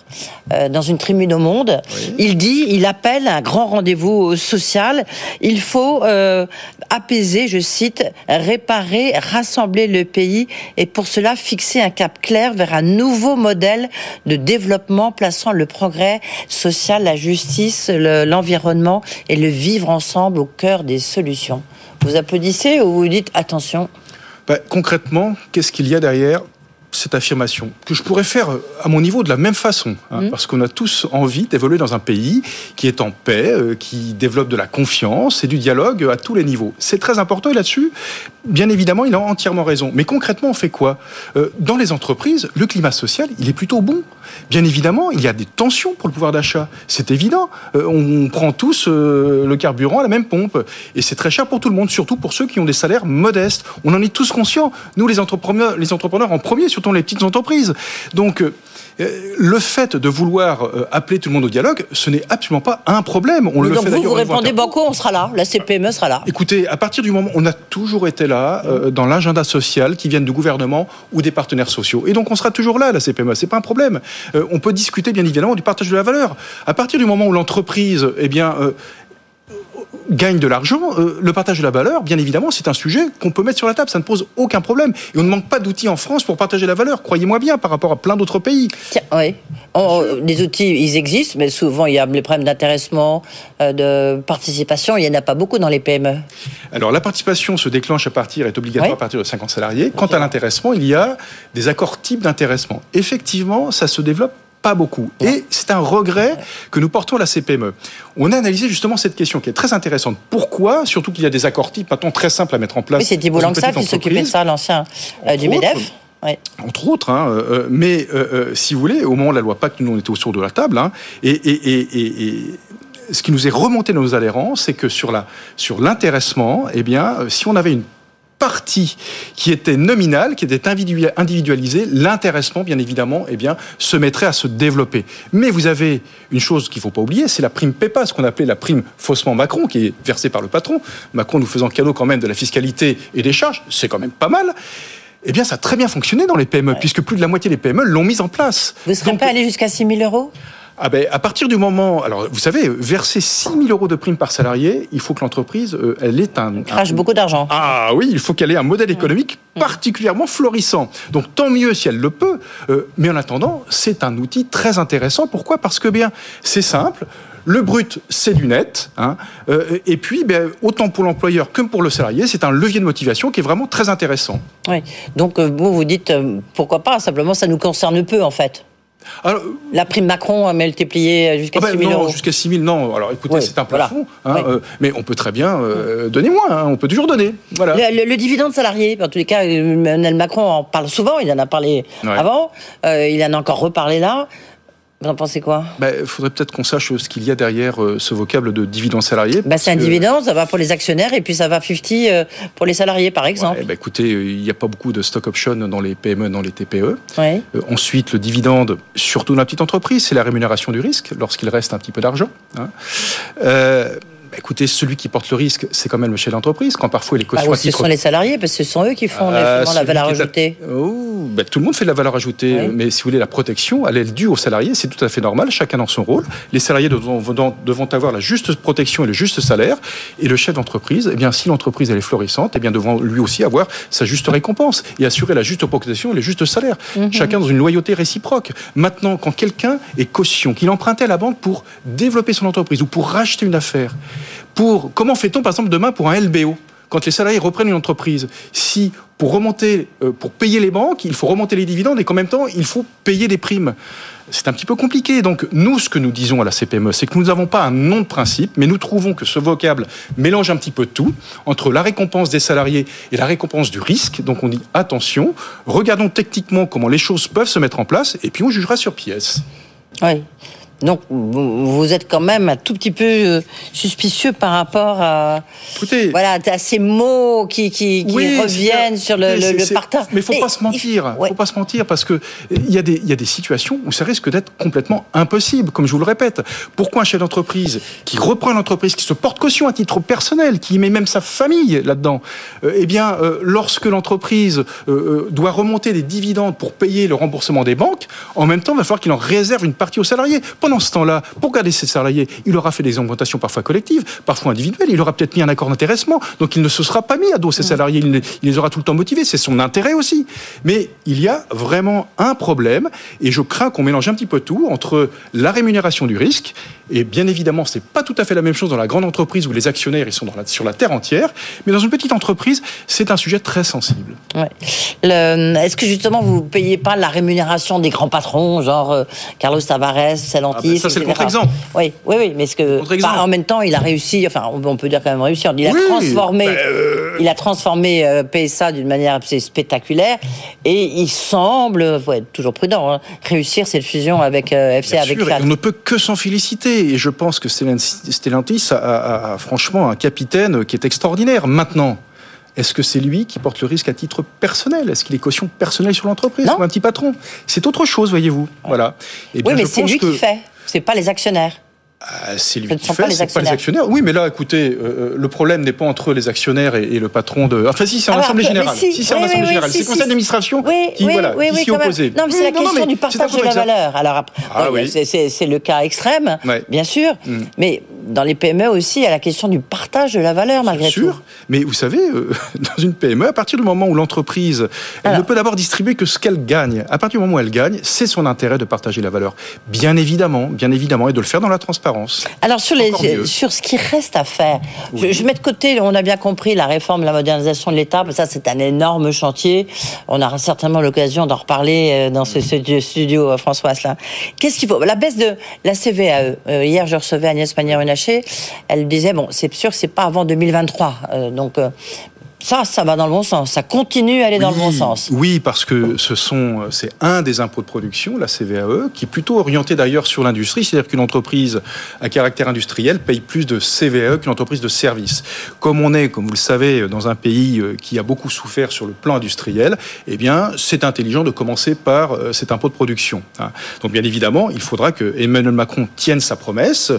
euh, dans une tribune au Monde, il dit, il appelle à un grand rendez-vous social. Il faut euh, apaiser, je cite, réparer, rassembler le pays et pour cela fixer un cap clair vers un nouveau modèle de développement plaçant le progrès social, la justice, le- l'environnement et le vivre ensemble au cœur des solutions. Vous applaudissez ou vous dites attention Bah, concrètement, qu'est-ce qu'il y a derrière? Cette affirmation que je pourrais faire euh, à mon niveau de la même façon, hein, Mm. parce qu'on a tous envie d'évoluer dans un pays qui est en paix, euh, qui développe de la confiance et du dialogue à tous les niveaux. C'est très important et là-dessus, bien évidemment, il a entièrement raison. Mais concrètement, on fait quoi? Euh, Dans les entreprises, le climat social, il est plutôt bon. Bien évidemment, il y a des tensions pour le pouvoir d'achat, c'est évident. Euh, on prend tous euh, le carburant à la même pompe et c'est très cher pour tout le monde, surtout pour ceux qui ont des salaires modestes. On en est tous conscients. Nous, les entrepreneurs, les entrepreneurs en premier, surtout les petites entreprises. Donc, euh, le fait de vouloir euh, appeler tout le monde au dialogue, ce n'est absolument pas un problème. On le Donc fait vous, répondez banco, on sera là, la CPME sera là. Écoutez, à partir du moment, on a toujours été là euh, dans l'agenda social qui viennent du gouvernement ou des partenaires sociaux, et donc on sera toujours là, la CPME. C'est pas un problème. Euh, on peut discuter bien évidemment du partage de la valeur. À partir du moment où l'entreprise, eh bien, euh, gagne de l'argent, euh, le partage de la valeur, bien évidemment, c'est un sujet qu'on peut mettre sur la table. Ça ne pose aucun problème. Et on ne manque pas d'outils en France pour partager la valeur. Croyez-moi bien, par rapport à plein d'autres pays. Tiens, oui. On- les outils, ils existent, mais souvent il y a les problèmes d'intéressement, euh, de participation. Il n'y en a pas beaucoup dans les PME. Alors la participation se déclenche à partir, est obligatoire Oui. à partir de 50 salariés. Quant à l'intéressement, il y a des accords types d'intéressement. Effectivement, ça se développe pas beaucoup. Et c'est un regret que nous portons à la CPME. On a analysé justement cette question qui est très intéressante. Pourquoi Surtout qu'il y a des accords types, maintenant très simples à mettre en place. Oui, c'est Thibault Langsat qui s'occupait de ça, l'ancien euh, du autres. MEDEF. Entre autres, hein, euh, mais si vous voulez, au moment de la loi Pacte, nous on était autour de la table, hein, et, et, ce qui nous est remonté dans nos adhérents, c'est que sur la sur l'intéressement, eh bien, si on avait une partie qui était nominale, qui était individualisée, l'intéressement, bien évidemment, eh bien, se mettrait à se développer. Mais vous avez une chose qu'il ne faut pas oublier, c'est la prime PEPA, ce qu'on appelait la prime faussement Macron, qui est versée par le patron. Macron nous faisant cadeau quand même de la fiscalité et des charges, c'est quand même pas mal eh bien, ça a très bien fonctionné dans les PME, puisque plus de la moitié des PME l'ont mise en place. Vous ne serez pas allé jusqu'à 6 000 euros? Ah ben, à partir du moment, alors vous savez, verser 6 000 euros de prime par salarié, il faut que l'entreprise, euh, elle ait un, crache beaucoup d'argent. Ah oui, il faut qu'elle ait un modèle économique mmh. particulièrement florissant. Donc tant mieux si elle le peut, euh, mais en attendant, c'est un outil très intéressant. Pourquoi? Parce que bien, c'est simple. Le brut, c'est du net. Hein, euh, et puis, ben, autant pour l'employeur que pour le salarié, c'est un levier de motivation qui est vraiment très intéressant. Oui. Donc, vous, vous dites, pourquoi pas? Simplement, ça nous concerne peu, en fait la prime Macron a multiplié jusqu'à 6 ah 000 ben non, Jusqu'à 6 000, non. Alors écoutez, c'est un plafond. Hein, euh, mais on peut très bien euh, donner moins. Hein, on peut toujours donner. Voilà. Le, dividende salarié, en tous les cas, Emmanuel Macron en parle souvent. Il en a parlé avant. Euh, il en a encore reparlé là. Vous en pensez quoi? Il bah, faudrait peut-être qu'on sache ce qu'il y a derrière euh, ce vocable de dividende salarié. Bah, c'est un dividende, ça va pour les actionnaires et puis ça va 50 euh, pour les salariés, par exemple. bah, écoutez, euh, il n'y a pas beaucoup de stock options dans les PME, dans les TPE. ensuite, le dividende, surtout dans la petite entreprise, c'est la rémunération du risque lorsqu'il reste un petit peu d'argent. Hein. Bah, écoutez, celui qui porte le risque, c'est quand même le chef d'entreprise. Quand parfois les cautions ah Ce sont les salariés, parce que ce sont eux qui font euh, la valeur ajoutée. Oh, bah, tout le monde fait de la valeur ajoutée, mais si vous voulez, la protection, elle est due aux salariés, c'est tout à fait normal, chacun dans son rôle. Les salariés devront, avoir la juste protection et le juste salaire, et le chef d'entreprise, eh bien, si l'entreprise elle est florissante, eh bien, devant lui aussi avoir sa juste récompense et assurer la juste protection et le juste salaire. Mhm. Chacun dans une loyauté réciproque. Maintenant, quand quelqu'un est caution, qu'il empruntait à la banque pour développer son entreprise ou pour racheter une affaire, pour, comment fait-on, par exemple, demain pour un LBO quand les salariés reprennent une entreprise, si pour remonter, euh, pour payer les banques, il faut remonter les dividendes et qu'en même temps, il faut payer des primes. C'est un petit peu compliqué. Donc, nous, ce que nous disons à la CPME, c'est que nous n'avons pas un nom de principe, mais nous trouvons que ce vocable mélange un petit peu tout entre la récompense des salariés et la récompense du risque. Donc, on dit attention, regardons techniquement comment les choses peuvent se mettre en place et puis on jugera sur pièce. Oui. Donc vous êtes quand même un tout petit peu euh, suspicieux par rapport à, voilà, à ces mots qui, qui, reviennent sur le, le, partage. Mais il faut pas se mentir, il faut pas se mentir parce que il y a des y a des situations où ça risque d'être complètement impossible, comme je vous le répète. Pourquoi un chef d'entreprise qui reprend l'entreprise, qui se porte caution à titre personnel, qui met même sa famille là-dedans, euh, eh bien euh, lorsque l'entreprise doit remonter des dividendes pour payer le remboursement des banques, en même temps il va falloir qu'il en réserve une partie aux salariés pendant ce temps-là, pour garder ses salariés, il aura fait des augmentations parfois collectives, parfois individuelles. Il aura peut-être mis un accord d'intéressement. Donc il ne se sera pas mis à dos ses salariés. Il, les aura tout le temps motivés. C'est son intérêt aussi. Mais il y a vraiment un problème. Et je crains qu'on mélange un petit peu tout entre la rémunération du risque. Et bien évidemment, c'est pas tout à fait la même chose dans la grande entreprise où les actionnaires ils sont sur la terre entière. Mais dans une petite entreprise, c'est un sujet très sensible. Est-ce que justement vous ne payez pas la rémunération des grands patrons, genre euh, Carlos Tavares, Ah ben, Ça, c'est le contre-exemple. Oui, oui, oui, mais ce que, bah, en même temps, il a réussi, enfin, on peut dire quand même réussi, il a transformé, ben, euh, il a transformé euh, PSA d'une manière assez spectaculaire et il semble, faut être toujours prudent, hein, réussir cette fusion avec FC, avec On ne peut que s'en féliciter. Et je pense que Stellantis a, a franchement un capitaine qui est extraordinaire. Maintenant, est-ce que c'est lui qui porte le risque à titre personnel? Est-ce qu'il est caution personnelle sur l'entreprise ou un petit patron? C'est autre chose, voyez-vous. Voilà. Et eh oui, mais c'est lui qui fait. C'est pas les actionnaires. Ah, c'est lui qui fait, c'est pas les actionnaires. Oui, mais là, écoutez, euh, euh, le problème n'est pas entre les actionnaires et, le patron de. Enfin, si c'est en assemblée générale. Si, c'est en assemblée générale, c'est le conseil d'administration qui, voilà, qui s'y opposait. Non, mais c'est la question du partage de la valeur. Alors, ah c'est le cas extrême, bien sûr, mm. mais dans les PME aussi, il y a la question du partage de la valeur, malgré Bien sûr, mais vous savez, euh, dans une PME, à partir du moment où l'entreprise elle ne peut d'abord distribuer que ce qu'elle gagne, à partir du moment où elle gagne, c'est son intérêt de partager la valeur. Bien évidemment, bien évidemment, et de le faire dans la transparence. Alors, sur, les, sur ce qui reste à faire, je, mets de côté, on a bien compris, la réforme, la modernisation de l'État, ça c'est un énorme chantier. On aura certainement l'occasion d'en reparler euh, dans ce studio, euh, François. Qu'est-ce qu'il faut? La baisse de la CVAE. hier, je recevais Agnès Pannier-Runacher elle disait bon, c'est sûr c'est pas avant 2023. Euh, donc, euh, ça, ça va dans le bon sens. Ça continue à aller dans le bon sens. Oui, parce que ce sont, c'est un des impôts de production, la CVAE, qui est plutôt orienté d'ailleurs sur l'industrie. C'est-à-dire qu'une entreprise à caractère industriel paye plus de CVAE qu'une entreprise de service. Comme on est, comme vous le savez, dans un pays euh, qui a beaucoup souffert sur le plan industriel, eh bien, c'est intelligent de commencer par euh, cet impôt de production. Hein. Donc, bien évidemment, il faudra que Emmanuel Macron tienne sa promesse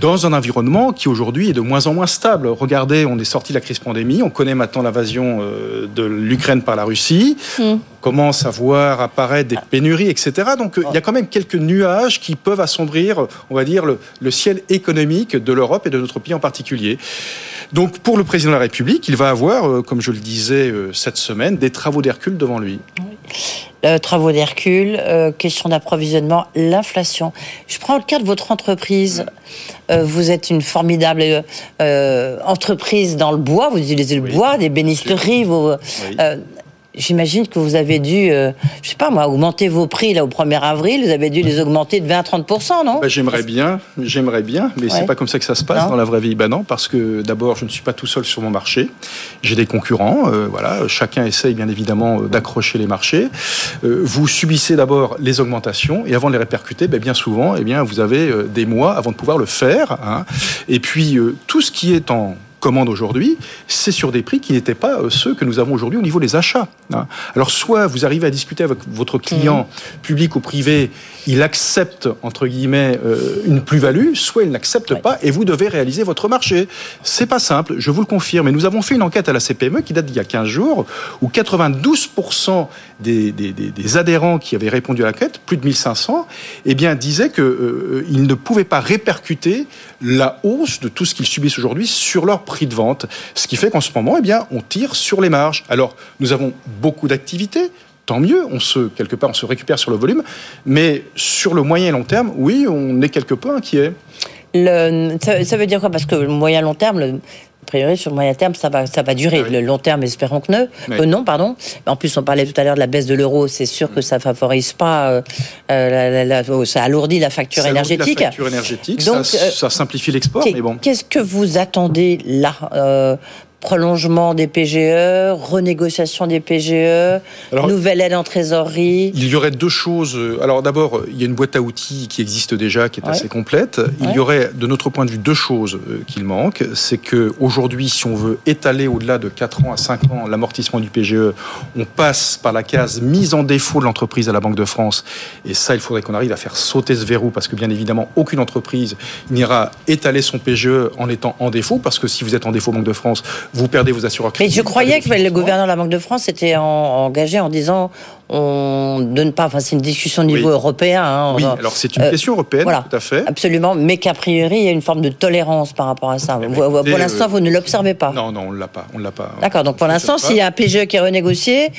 dans un environnement qui aujourd'hui est de moins en moins stable. Regardez, on est sorti de la crise pandémie, on connaît maintenant l'invasion euh, de l'Ukraine par la Russie, mm. Commence à voir apparaître des pénuries, etc. Donc euh, il y a quand même quelques nuages qui peuvent assombrir, on va dire, le, ciel économique de l'Europe et de notre pays en particulier. Donc pour le président de la République, il va avoir, euh, comme je le disais cette semaine, des travaux d'Hercule devant lui. Euh, travaux d'Hercule, euh, question d'approvisionnement, l'inflation. Je prends le cas de votre entreprise. Euh, vous êtes une formidable entreprise dans le bois, vous utilisez le bois, des bénisteries, vous, J'imagine que vous avez dû, euh, je sais pas moi, augmenter vos prix là au 1er avril. Vous avez dû les augmenter de 20 à 30% non? Bah, J'aimerais bien, j'aimerais bien, mais c'est pas comme ça que ça se passe dans la vraie vie. Ben non, parce que d'abord, je ne suis pas tout seul sur mon marché. J'ai des concurrents. Euh, voilà, chacun essaye bien évidemment euh, d'accrocher les marchés. vous subissez d'abord les augmentations et avant de les répercuter, ben, bien souvent, eh bien, vous avez des mois avant de pouvoir le faire. Hein. Et puis tout ce qui est en commande aujourd'hui, c'est sur des prix qui n'étaient pas euh, ceux que nous avons aujourd'hui au niveau des achats. Hein. Alors soit vous arrivez à discuter avec votre client, mmh. public ou privé, il accepte, entre guillemets, euh, une plus-value, soit il n'accepte pas et vous devez réaliser votre marché. C'est pas simple, je vous le confirme. Et nous avons fait une enquête à la CPME qui date d'il y a 15 jours, où 92% des, des, adhérents qui avaient répondu à l'enquête, plus de 1500, eh bien, disaient qu'ils euh, ne pouvaient pas répercuter la hausse de tout ce qu'ils subissent aujourd'hui sur leur prix de vente. Ce qui fait qu'en ce moment, eh bien, on tire sur les marges. Alors, nous avons beaucoup d'activités, tant mieux, on se, quelque part, on se récupère sur le volume, mais sur le moyen et long terme, oui, on est quelque peu inquiet. Le, ça, veut dire quoi? Parce que le moyen long terme, a priori, sur le moyen terme, ça va, ça va durer. Ah le long terme, espérons que non. Euh, non, pardon. En plus, on parlait tout à l'heure de la baisse de l'euro. C'est sûr que ça favorise pas, euh, euh la, oh, ça alourdit la facture énergétique. La facture énergétique, Donc, ça, ça simplifie l'export, mais bon. Qu'est-ce que vous attendez là prolongement des PGE, renégociation des PGE, nouvelle aide en trésorerie Il y aurait deux choses. Alors d'abord, il y a une boîte à outils qui existe déjà, qui est assez complète. Il y aurait, de notre point de vue, deux choses euh, qu'il manque. C'est que aujourd'hui, si on veut étaler au-delà de 4 ans à 5 ans l'amortissement du PGE, on passe par la case mise en défaut de l'entreprise à la Banque de France. Et ça, il faudrait qu'on arrive à faire sauter ce verrou, parce que bien évidemment, aucune entreprise n'ira étaler son PGE en étant en défaut, parce que si vous êtes en défaut Banque de France, vous perdez vos assureurs Mais je croyais que le gouverneur de la Banque de France était engagé en disant on donne pas. Enfin, c'est une discussion au niveau européen. Hein, oui, alors c'est une euh, question européenne, tout à fait. Absolument, mais qu'a priori, il y a une forme de tolérance par rapport à ça. pour l'instant, vous ne l'observez pas. Non, non, on l'a pas. On l'a pas. D'accord. Donc pour l'instant, s'il y a un PGE qui est renégocié,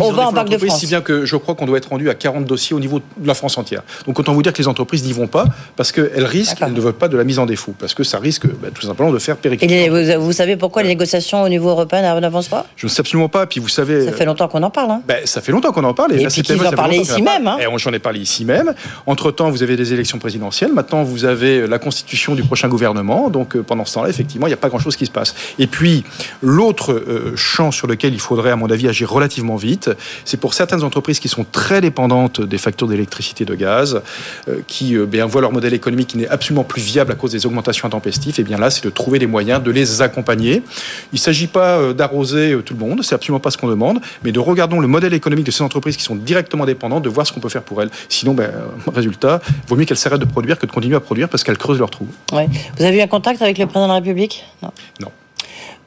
on va en Banque de France. Si bien que je crois qu'on doit être rendu à 40 dossiers au niveau de la France entière. Donc autant vous dire que les entreprises n'y vont pas parce qu'elles risquent, elles ne veulent pas de la mise en défaut parce que ça risque bah, tout simplement de faire péricliter. Et vous, savez pourquoi les négociations au niveau européen n'avancent pas? Je ne sais absolument pas. Puis vous savez. Ça fait longtemps qu'on en parle. Hein. Ben, ça fait longtemps qu'on en parle. Et, et puis qu'ils en parlaient ici même. Hein. J'en ai parlé ici même. Entre temps, vous avez des élections présidentielles. Maintenant, vous avez la constitution du prochain gouvernement. Donc euh, pendant ce temps-là, effectivement, il n'y a pas grand-chose qui se passe. Et puis l'autre euh, champ sur lequel il faudrait, à mon avis, agir relativement vite, c'est pour certaines entreprises qui sont très dépendantes des factures d'électricité et de gaz, euh, qui bien, voient leur modèle économique qui n'est absolument plus viable à cause des augmentations intempestives, et bien là, c'est de trouver les moyens de les accompagner. Il ne s'agit pas d'arroser tout le monde, c'est absolument pas ce qu'on demande, mais de regarder le modèle économique de ces entreprises qui sont directement dépendantes, de voir ce qu'on peut faire pour elles. Sinon, ben, résultat, vaut mieux qu'elles s'arrêtent de produire que de continuer à produire parce qu'elles creusent leur trou. Ouais. Vous avez eu un contact avec le président de la République? Non. non.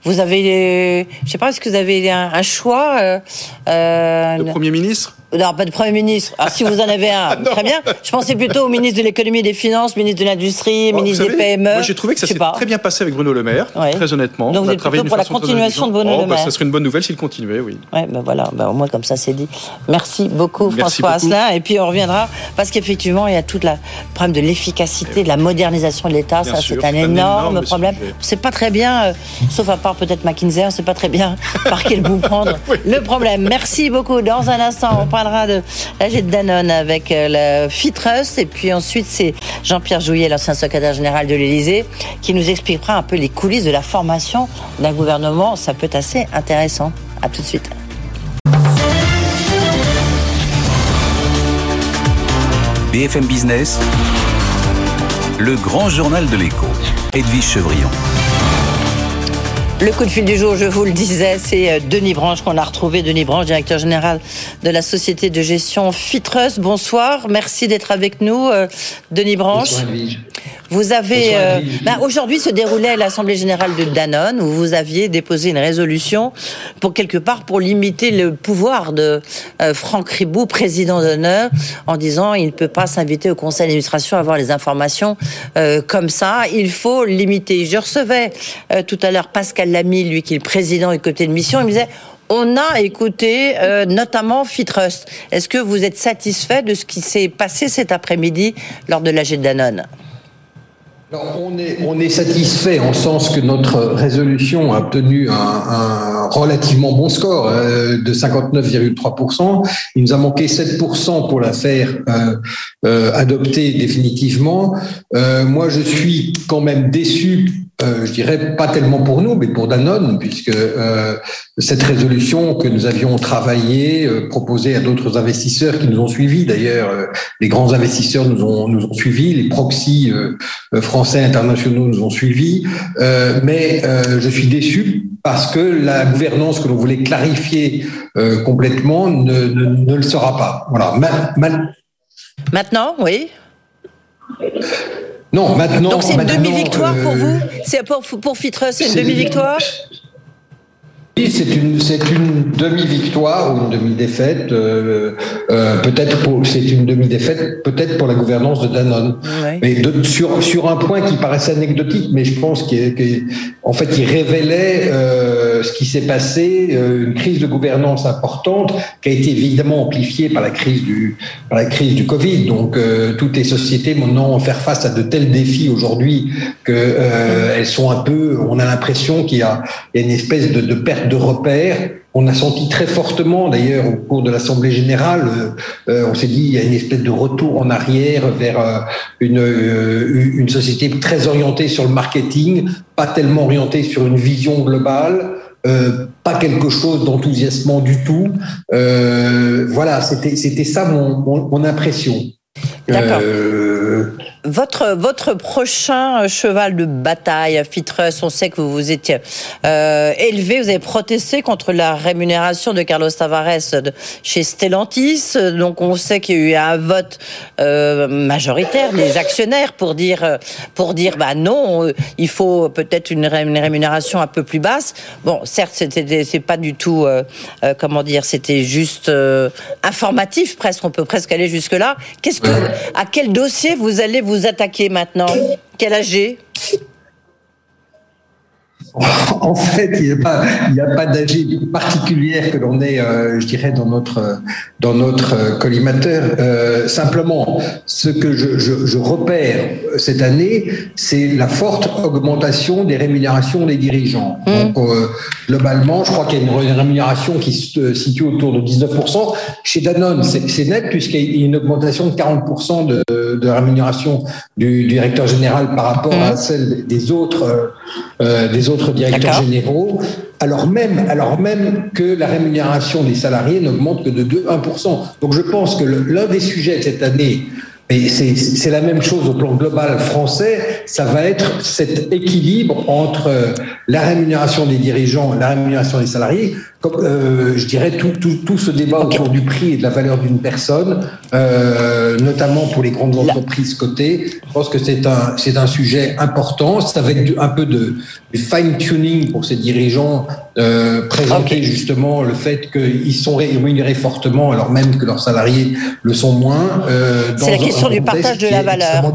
Vous avez, je sais pas, est-ce que vous avez un, choix euh, euh, Le Premier ministre? Non, pas de Premier ministre. Ah, si vous en avez un, ah, très bien. Je pensais plutôt au ministre de l'économie et des finances, ministre de l'industrie, ministre des PME. Moi, j'ai trouvé que ça s'est très bien passé avec Bruno Le Maire, très honnêtement. Donc, vous êtes plutôt pour la continuation de Bruno oh, Le bah, Maire. ça serait une bonne nouvelle s'il continuait, oui. Oui, ben voilà, ben, au moins comme ça, c'est dit. Merci beaucoup, François Asselin. Et puis, on reviendra, parce qu'effectivement, il y a tout le problème de l'efficacité, de la modernisation de l'État. Ça, c'est un, énorme, problème. On ne sait pas très bien, euh, sauf à part peut-être McKinsey, on ne sait pas très bien par quel bout prendre le problème. Merci beaucoup. Dans un instant, on parle parlera de l'AG de Danone avec le Fitrust. Et puis ensuite, c'est Jean-Pierre Jouillet, l'ancien secrétaire général de l'Élysée, qui nous expliquera un peu les coulisses de la formation d'un gouvernement. Ça peut être assez intéressant. À tout de suite. BFM Business, le grand journal de l'écho, Edwige Chevrillon. Le coup de fil du jour, je vous le disais, c'est euh, Denis Branche qu'on a retrouvé. Denis Branche, directeur général de la société de gestion Fitrus. Bonsoir, merci d'être avec nous, euh, Denis Branche. Vous avez euh, ben, aujourd'hui se déroulait l'assemblée générale de Danone où vous aviez déposé une résolution pour quelque part pour limiter le pouvoir de Franck Ribou, président d'honneur, en disant il ne peut pas s'inviter au conseil d'administration à avoir les informations comme ça. Il faut limiter. Je recevais tout à l'heure Pascal Lamy, lui qui est le président et côté de mission, il me disait on a écouté euh, notamment Fitrust. Est-ce que vous êtes satisfait de ce qui s'est passé cet après-midi lors de l'AG de Danone on est, satisfait en sens que notre résolution a obtenu un, relativement bon score euh, de 59,3%. Il nous a manqué 7% pour la faire euh, euh, adopter définitivement. moi, je suis quand même déçu euh, je dirais pas tellement pour nous, mais pour Danone, puisque euh, cette résolution que nous avions travaillée, euh, proposée à d'autres investisseurs qui nous ont suivis, d'ailleurs, les grands investisseurs nous ont, suivis, les proxys français internationaux nous ont suivis, mais je suis déçu parce que la gouvernance que l'on voulait clarifier complètement ne, ne, ne, le sera pas. Voilà. Maintenant, oui. Non, maintenant. Donc c'est une demi-victoire pour euh, vous C'est pour, pour c'est une demi-victoire oui, c'est une, c'est une demi-victoire ou une demi-défaite. Euh, euh, peut-être pour, c'est une demi-défaite, peut-être pour la gouvernance de Danone. Mais de, sur sur un point qui paraissait anecdotique, mais je pense qu'en fait, il révélait euh, ce qui s'est passé, euh, une crise de gouvernance importante qui a été évidemment amplifiée par la crise du par la crise du Covid. Donc, euh, toutes les sociétés maintenant faire face à de tels défis aujourd'hui que elles sont un peu. On a l'impression qu'il y a, il y a une espèce de, de perte de repères. On a senti très fortement, d'ailleurs, au cours de l'Assemblée générale, euh, euh, on s'est dit il y a une espèce de retour en arrière vers euh, une, une société très orientée sur le marketing, pas tellement orientée sur une vision globale. pas quelque chose d'enthousiasmant du tout. voilà, c'était c'était ça mon, mon, mon impression. D'accord. Votre, prochain cheval de bataille, Fitrus, on sait que vous vous étiez euh, élevé, vous avez protesté contre la rémunération de Carlos Tavares chez Stellantis. Donc on sait qu'il y a eu un vote euh, majoritaire des actionnaires pour dire, pour dire bah non, il faut peut-être une rémunération un peu plus basse. Bon, certes, c'était c'est pas du tout, euh, euh comment dire, c'était juste euh, informatif presque. On peut presque aller jusque là. Qu'est-ce que, à quel dossier vous allez vous vous attaquez maintenant. Quel âge en fait, il n'y a pas, pas d'AG particulière que l'on ait, euh, je dirais, dans notre, dans notre collimateur. Euh, simplement, ce que je, je, je repère cette année, c'est la forte augmentation des rémunérations des dirigeants. Mmh. Donc, euh, globalement, je crois qu'il y a une rémunération qui se situe autour de 19%. Chez Danone, c'est net, puisqu'il y a une augmentation de 40% de, de la rémunération du, directeur général par rapport mmh. à celle des autres, euh, des autres directeurs généraux, alors même, alors même que la rémunération des salariés n'augmente que de 2, 1%. Donc je pense que l'un des sujets de cette année, et c'est la même chose au plan global français, ça va être cet équilibre entre la rémunération des dirigeants, la rémunération des salariés, euh, je dirais, tout, tout, tout, ce débat autour du prix et de la valeur d'une personne, euh, notamment pour les grandes entreprises cotées, je pense que c'est un, un sujet important. C'est avec un peu de, fine-tuning pour ces dirigeants, euh, présenter justement le fait qu'ils sont rémunérés fortement alors même que leurs salariés le sont moins. Euh, c'est la question du partage de la valeur.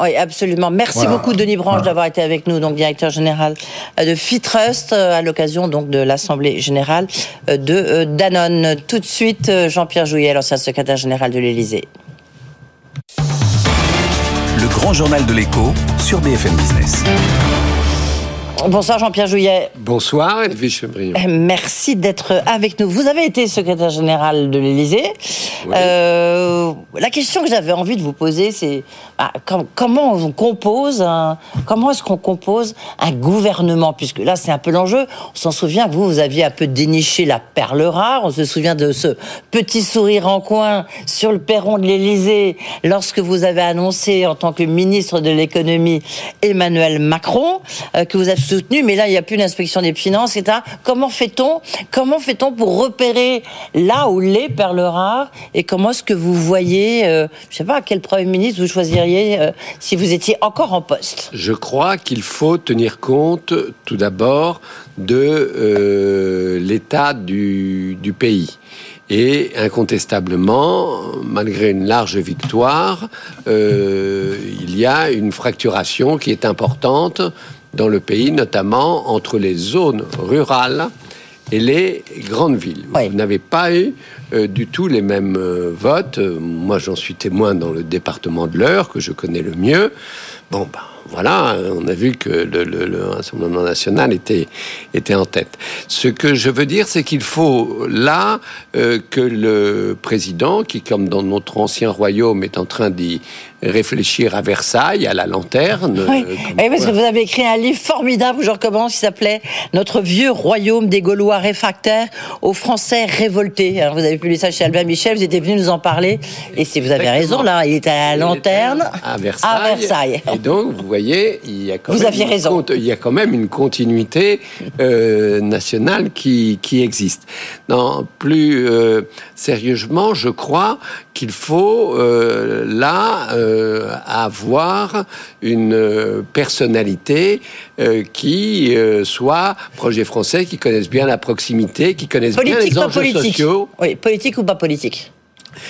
Oui, absolument. Merci beaucoup Denis Branche d'avoir été avec nous, donc directeur général de Fitrust à l'occasion donc de l'Assemblée générale euh, de euh, Danone. Tout de suite, euh, Jean-Pierre Jouyet, l'ancien secrétaire général de l'Élysée. Le grand journal de l'écho sur BFM Business. Bonsoir Jean-Pierre Jouyet. Bonsoir Edwige Chevrillon. Euh, Merci d'être avec nous. Vous avez été secrétaire général de l'Élysée. Euh, la question que j'avais envie de vous poser, c'est bah, com- comment on compose un, comment est-ce qu'on compose un gouvernement? Puisque là, c'est un peu l'enjeu. On s'en souvient que vous, vous aviez un peu déniché la perle rare. On se souvient de ce petit sourire en coin sur le perron de l'Élysée lorsque vous avez annoncé en tant que ministre de l'économie Emmanuel Macron euh, que vous avez Mais là, il n'y a plus d'inspection des finances, etc. Comment fait-on Comment fait-on pour repérer là où les perles rares Et comment est-ce que vous voyez, euh, je sais pas, quel premier ministre vous choisiriez euh, si vous étiez encore en poste? Je crois qu'il faut tenir compte tout d'abord de euh, l'état du, pays. Et incontestablement, malgré une large victoire, il y a une fracturation qui est importante dans le pays, notamment entre les zones rurales et les grandes villes. Oui. Vous n'avez pas eu euh, du tout les mêmes euh, votes. Euh, moi, j'en suis témoin dans le département de l'Eure, que je connais le mieux. Bon, ben voilà, on a vu que le, le, le Rassemblement national était, était en tête. Ce que je veux dire, c'est qu'il faut là euh, que le président, qui, comme dans notre ancien royaume, est en train d'y réfléchir à Versailles, à la lanterne. Oui, euh, Oui, parce que vous avez écrit un livre formidable, je recommence, qui s'appelait Notre vieux royaume des Gaulois réfractaires aux Français révoltés. Alors, vous avez publié ça chez Albin Michel, vous étiez venu nous en parler, et si vous avez Exactement. raison, là, il était à la lanterne, à Versailles. À Versailles. Et donc, vous voyez, il y a quand Vous même aviez une raison. il y a quand même une continuité euh, nationale qui, qui existe. Non, plus euh, sérieusement, je crois qu'il faut euh, là euh, avoir une euh, personnalité euh, qui soit projet français, qui connaisse bien la proximité, qui connaisse bien les enjeux sociaux. Oui, politique ou pas politique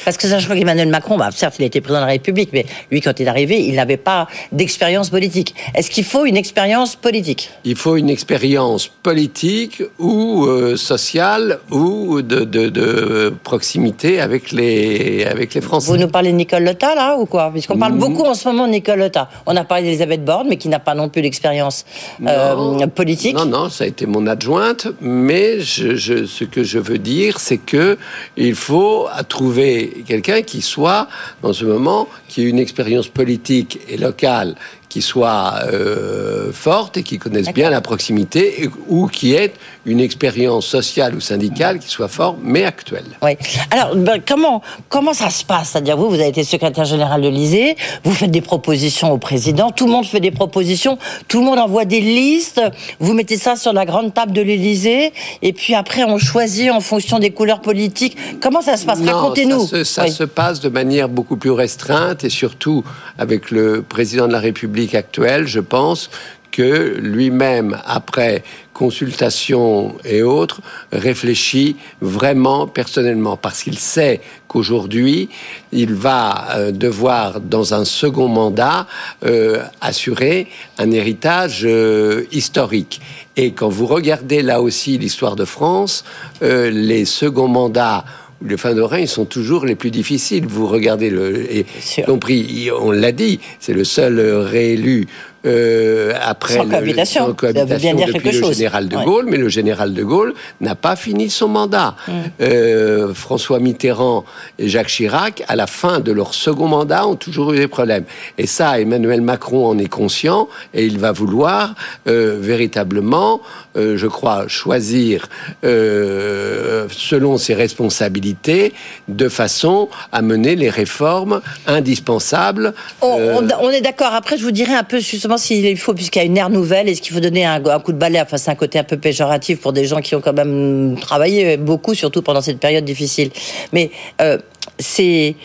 parce que ça, je crois qu'Emmanuel Macron, bah, certes, il était président de la République, mais lui, quand il est arrivé, il n'avait pas d'expérience politique. Est-ce qu'il faut une expérience politique? Il faut une expérience politique ou euh, sociale ou de, de- de proximité avec les, avec les Français. Vous nous parlez de Nicole Lotta, là, ou quoi? Puisqu'on parle Mm. beaucoup en ce moment de Nicole Lotta. On a parlé d'Elisabeth Borne, mais qui n'a pas non plus d'expérience euh, politique. Non, non, ça a été mon adjointe, mais je, je- ce que je veux dire, c'est que il faut trouver quelqu'un qui soit, dans ce moment, qui ait une expérience politique et locale qui soit euh, forte et qui connaisse D'accord. bien la proximité, et- ou qui ait une expérience sociale ou syndicale qui soit forte, mais actuelle. Oui. Alors, ben, comment, comment ça se passe? C'est-à-dire, vous, vous avez été secrétaire général de l'Élysée, vous faites des propositions au président, tout le monde fait des propositions, tout le monde envoie des listes, vous mettez ça sur la grande table de l'Élysée, et puis après, on choisit en fonction des couleurs politiques. Comment ça se passe? Racontez-nous. Ça, se, ça Oui. se passe de manière beaucoup plus restreinte et surtout avec le président de la République actuel, je pense que lui-même, après consultation et autres, réfléchit vraiment personnellement parce qu'il sait qu'aujourd'hui, il va euh, devoir, dans un second mandat, euh, assurer un héritage euh, historique. Et quand vous regardez là aussi l'histoire de France, les seconds mandats les fins de règne sont toujours les plus difficiles. Vous regardez le, et compris, on l'a dit, c'est le seul euh, réélu euh, après Sans le- cohabitation. sans Ça veut cohabitation dire depuis le chose. général de Ouais. Gaulle, mais le général de Gaulle n'a pas fini son mandat. Mm. Euh, François Mitterrand et Jacques Chirac, à la fin de leur second mandat, ont toujours eu des problèmes. Et ça, Emmanuel Macron en est conscient et il va vouloir euh, véritablement, euh, je crois, choisir euh, selon ses responsabilités de façon à mener les réformes indispensables. On, euh, on- on est d'accord. Après, je vous dirai un peu justement s'il faut, puisqu'il y a une ère nouvelle, est-ce qu'il faut donner un, un coup de balai Enfin, c'est un côté un peu péjoratif pour des gens qui ont quand même travaillé beaucoup, surtout pendant cette période difficile. Mais c'est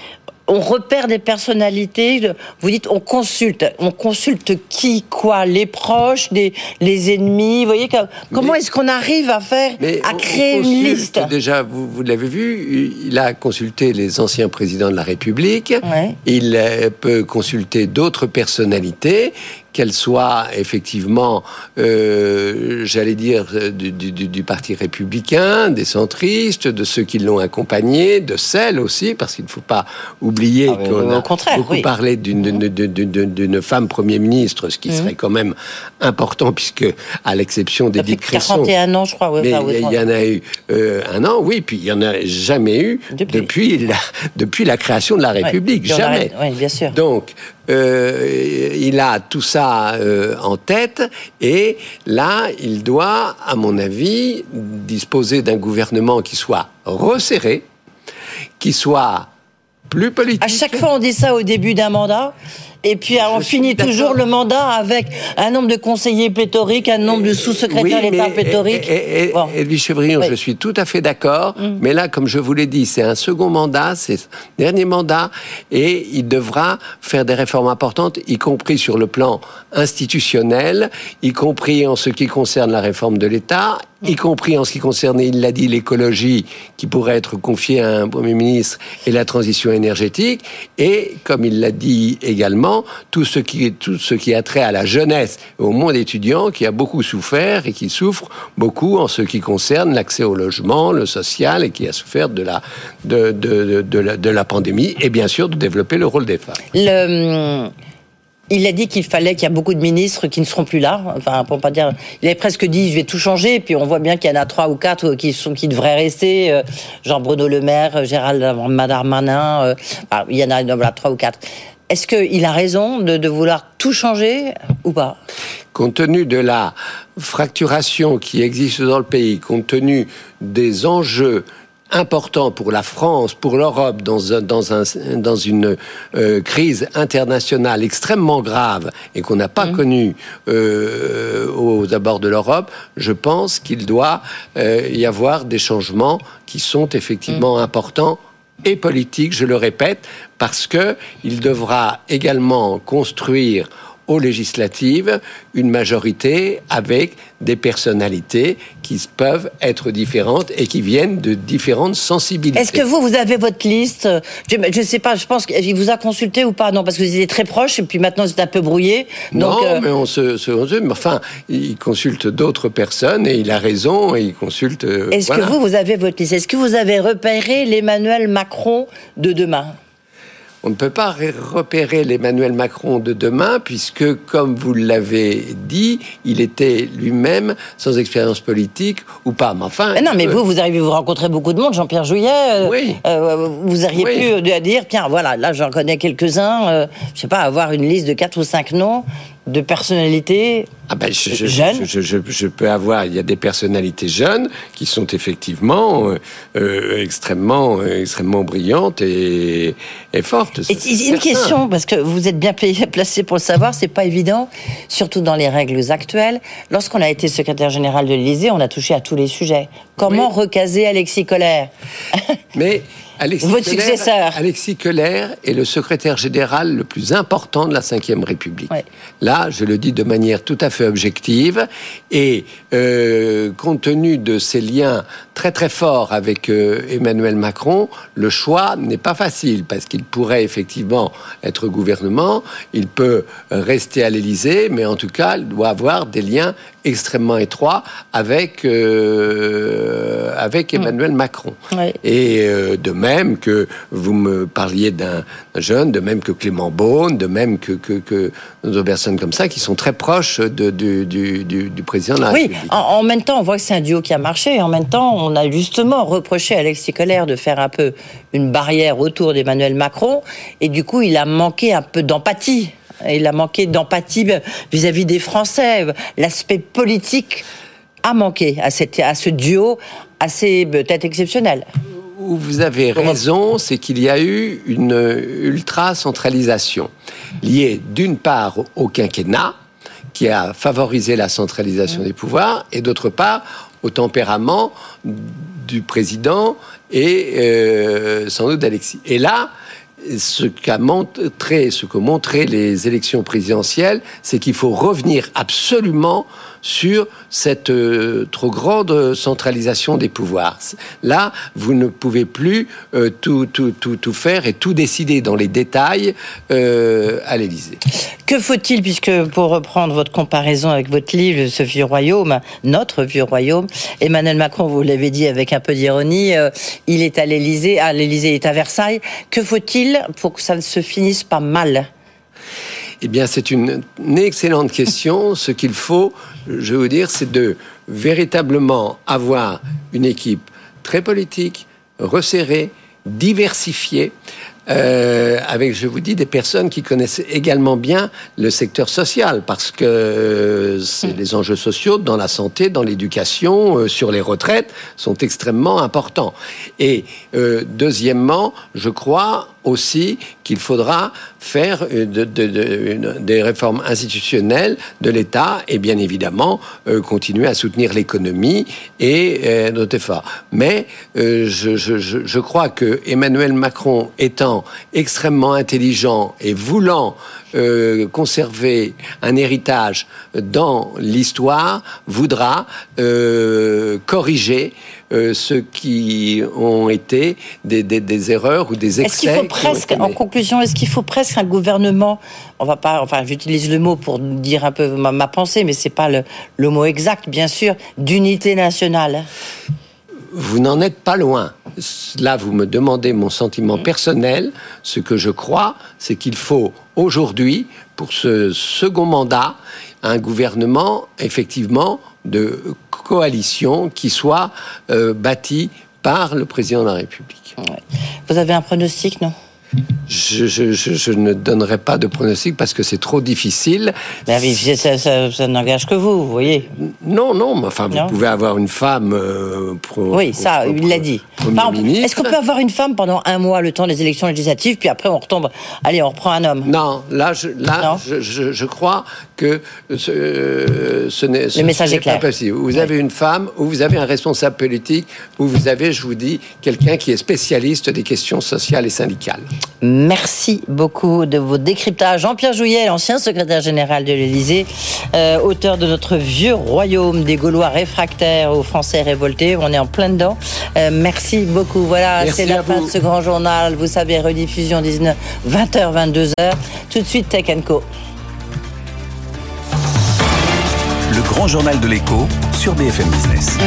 on repère des personnalités. Vous dites, on consulte. On consulte qui, quoi Les proches, les, les ennemis. Vous voyez, comment est-ce qu'on arrive à faire, à créer on une liste? Déjà, vous, vous l'avez vu, il a consulté les anciens présidents de la République. Ouais. Il euh, peut consulter d'autres personnalités qu'elle soit effectivement, euh, j'allais dire, du, du, du, Parti républicain, des centristes, de ceux qui l'ont accompagné, de celles aussi, parce qu'il ne faut pas oublier Ah, qu'on a beaucoup oui. parlé d'une d'une- femme Premier ministre, ce qui Mhm. serait quand même important, puisque à l'exception d'Edith Cresson... 41 ans, je crois. ouais, Mais il y, en a eu euh, un an, oui, puis il y en a jamais eu Depuis. depuis, la, depuis la création de la. République, jamais. ouais, bien sûr. Donc, euh, il a tout ça euh, en tête et là, il doit, à mon avis, disposer d'un gouvernement qui soit resserré, qui soit plus politique. À chaque fois, on dit ça au début d'un mandat. Et puis, on finit toujours le mandat avec un nombre de conseillers pléthoriques, un nombre de sous-secrétaires Oui, d'État pléthoriques. Et, et, Bon. Edwige Chevrillon, Oui. je suis tout à fait d'accord. Mm. Mais là, comme je vous l'ai dit, c'est un second mandat, c'est son dernier mandat, et il devra faire des réformes importantes, y compris sur le plan institutionnel, y compris en ce qui concerne la réforme de l'État, y compris en ce qui concerne, il l'a dit, l'écologie, qui pourrait être confiée à un Premier ministre, et la transition énergétique, et, comme il l'a dit également, tout ce qui, tout ce qui a trait à la jeunesse, au monde étudiant, qui a beaucoup souffert et qui souffre beaucoup en ce qui concerne l'accès au logement, le social, et qui a souffert de la, de, de, de, de la, pandémie, et bien sûr de développer le rôle des femmes. Le, il a dit qu'il fallait qu'il y a beaucoup de ministres qui ne seront plus là. Enfin, pour pas dire, il avait presque dit je vais tout changer. Puis on voit bien qu'il y en a trois ou quatre qui sont qui devraient rester. euh, Jean Bruno Le Maire, euh, Gérald Darmanin. euh, il y en a trois ou quatre. Est-ce qu'il a raison de, de vouloir tout changer ou pas? Compte tenu de la fracturation qui existe dans le pays, compte tenu des enjeux importants pour la France, pour l'Europe, dans, un, dans, un, dans une euh, crise internationale extrêmement grave et qu'on n'a pas connue euh, aux abords de l'Europe, je pense qu'il doit euh, y avoir des changements qui sont effectivement importants et politiques, je le répète, parce que il devra également construire aux législatives une majorité avec des personnalités qui peuvent être différentes et qui viennent de différentes sensibilités. Est-ce que vous, vous avez votre liste? Je ne sais pas, je pense qu'il vous a consulté ou pas? Non, parce que vous étiez très proche et puis maintenant c'est un peu brouillé. Donc, non, euh, mais on se, se- on se- mais enfin, il consulte d'autres personnes et il a raison et il consulte. euh, est-ce voilà. que vous, vous avez votre liste? Est-ce que vous avez repéré l'Emmanuel Macron de demain? On ne peut pas repérer l'Emmanuel Macron de demain, puisque, comme vous l'avez dit, il était lui-même sans expérience politique ou pas. Mais enfin. Mais non, mais euh, vous, vous arrivez, vous rencontrez beaucoup de monde, Jean-Pierre Jouyet. euh, Oui. euh, vous auriez Oui. pu dire, tiens, voilà, là, j'en connais quelques-uns. je sais pas, avoir une liste de quatre ou cinq noms de personnalités. Ah ben, je, je, Jeune. je, peux avoir, il y a des personnalités jeunes qui sont effectivement euh, euh, extrêmement, euh, extrêmement brillantes et, et fortes. Et une certain. question, parce que vous êtes bien placé pour le savoir, c'est pas évident, surtout dans les règles actuelles. Lorsqu'on a été secrétaire général de l'Élysée, on a touché à tous les sujets. Comment Oui. recaser Alexis Collère Mais Alexis Votre Keller- successeur. Alexis Keller est le secrétaire général le plus important de la Ve République. Ouais. Là, je le dis de manière tout à fait objective. Et euh, compte tenu de ses liens très très forts avec euh, Emmanuel Macron, le choix n'est pas facile parce qu'il pourrait effectivement être gouvernement, il peut rester à l'Élysée, mais en tout cas, il doit avoir des liens extrêmement étroits avec, euh, avec Emmanuel Macron. Et euh, de même que vous me parliez d'un jeune, de même que Clément Beaune, de même que, que, que d'autres personnes comme ça qui sont très proches de, du, du, du, du président de la Oui, République. en, en même temps, on voit que c'est un duo qui a marché. Et en même temps, on a justement reproché à Alexis Collère de faire un peu une barrière autour d'Emmanuel Macron. Et du coup, il a manqué un peu d'empathie. Il a manqué d'empathie vis-à-vis des Français. L'aspect politique a manqué à, cette, à ce duo assez peut-être exceptionnel. Où vous avez raison, c'est qu'il y a eu une ultra-centralisation liée d'une part au- quinquennat, qui a favorisé la centralisation des pouvoirs, et d'autre part au tempérament du président et euh, sans doute d'Alexis. Et là, ce qu'a montré, ce que montraient les élections présidentielles, c'est qu'il faut revenir absolument sur cette euh, trop grande centralisation des pouvoirs. Là, vous ne pouvez plus euh, tout, tout, tout, tout, faire et tout décider dans les détails euh, à l'Élysée. Que faut-il, puisque pour reprendre votre comparaison avec votre livre, ce vieux royaume, notre vieux royaume, Emmanuel Macron, vous l'avez dit avec un peu d'ironie, il est à l'Élysée, à l'Élysée, il est à Versailles. Que faut-il pour que ça ne se finisse pas mal? Eh bien, c'est une, excellente question. Ce qu'il faut, je veux dire, c'est de véritablement avoir une équipe très politique, resserrée, diversifiée, euh, avec, je vous dis, des personnes qui connaissent également bien le secteur social, parce que euh, les enjeux sociaux dans la santé, dans l'éducation, euh, sur les retraites sont extrêmement importants. Et deuxièmement, je crois aussi qu'il faudra faire des réformes institutionnelles de l'État et bien évidemment continuer à soutenir l'économie et notre effort. Mais je, je, je, crois que Emmanuel Macron étant extrêmement intelligent et voulant euh, conserver un héritage dans l'histoire, voudra euh, corriger euh, ce qui ont été des, erreurs ou des excès. Est-ce qu'il faut presque, en conclusion, est-ce qu'il faut presque un gouvernement On va pas, enfin, j'utilise le mot pour dire un peu ma, pensée, mais c'est pas le, le mot exact, bien sûr, d'unité nationale? Vous n'en êtes pas loin. Là, vous me demandez mon sentiment personnel. Ce que je crois, c'est qu'il faut aujourd'hui, pour ce second mandat, un gouvernement, effectivement, de coalition qui soit euh, bâti par le président de la République. Vous avez un pronostic, non? Je, ne donnerai pas de pronostic parce que c'est trop difficile. Mais ça, n'engage que vous, vous voyez. Non, non, mais enfin, vous pouvez avoir une femme. Euh, oui, ça, il l'a dit. Est-ce qu'on peut avoir une femme pendant un mois, le temps des élections législatives, puis après on retombe. Allez, on reprend un homme? Non, là, je, là, je, crois que ce, ce n'est le message est clair. pas possible. Vous avez une femme, ou vous avez un responsable politique, ou vous avez, je vous dis, quelqu'un qui est spécialiste des questions sociales et syndicales. Merci beaucoup de vos décryptages. Jean-Pierre Jouyet, ancien secrétaire général de l'Élysée, euh, auteur de notre vieux royaume des Gaulois réfractaires aux Français révoltés. On est en plein dedans. Euh, merci beaucoup. Voilà, c'est la fin de ce grand journal. Vous savez, rediffusion 19, 20h, 22h. Tout de suite, Tech Co. Le grand journal de l'écho sur BFM Business.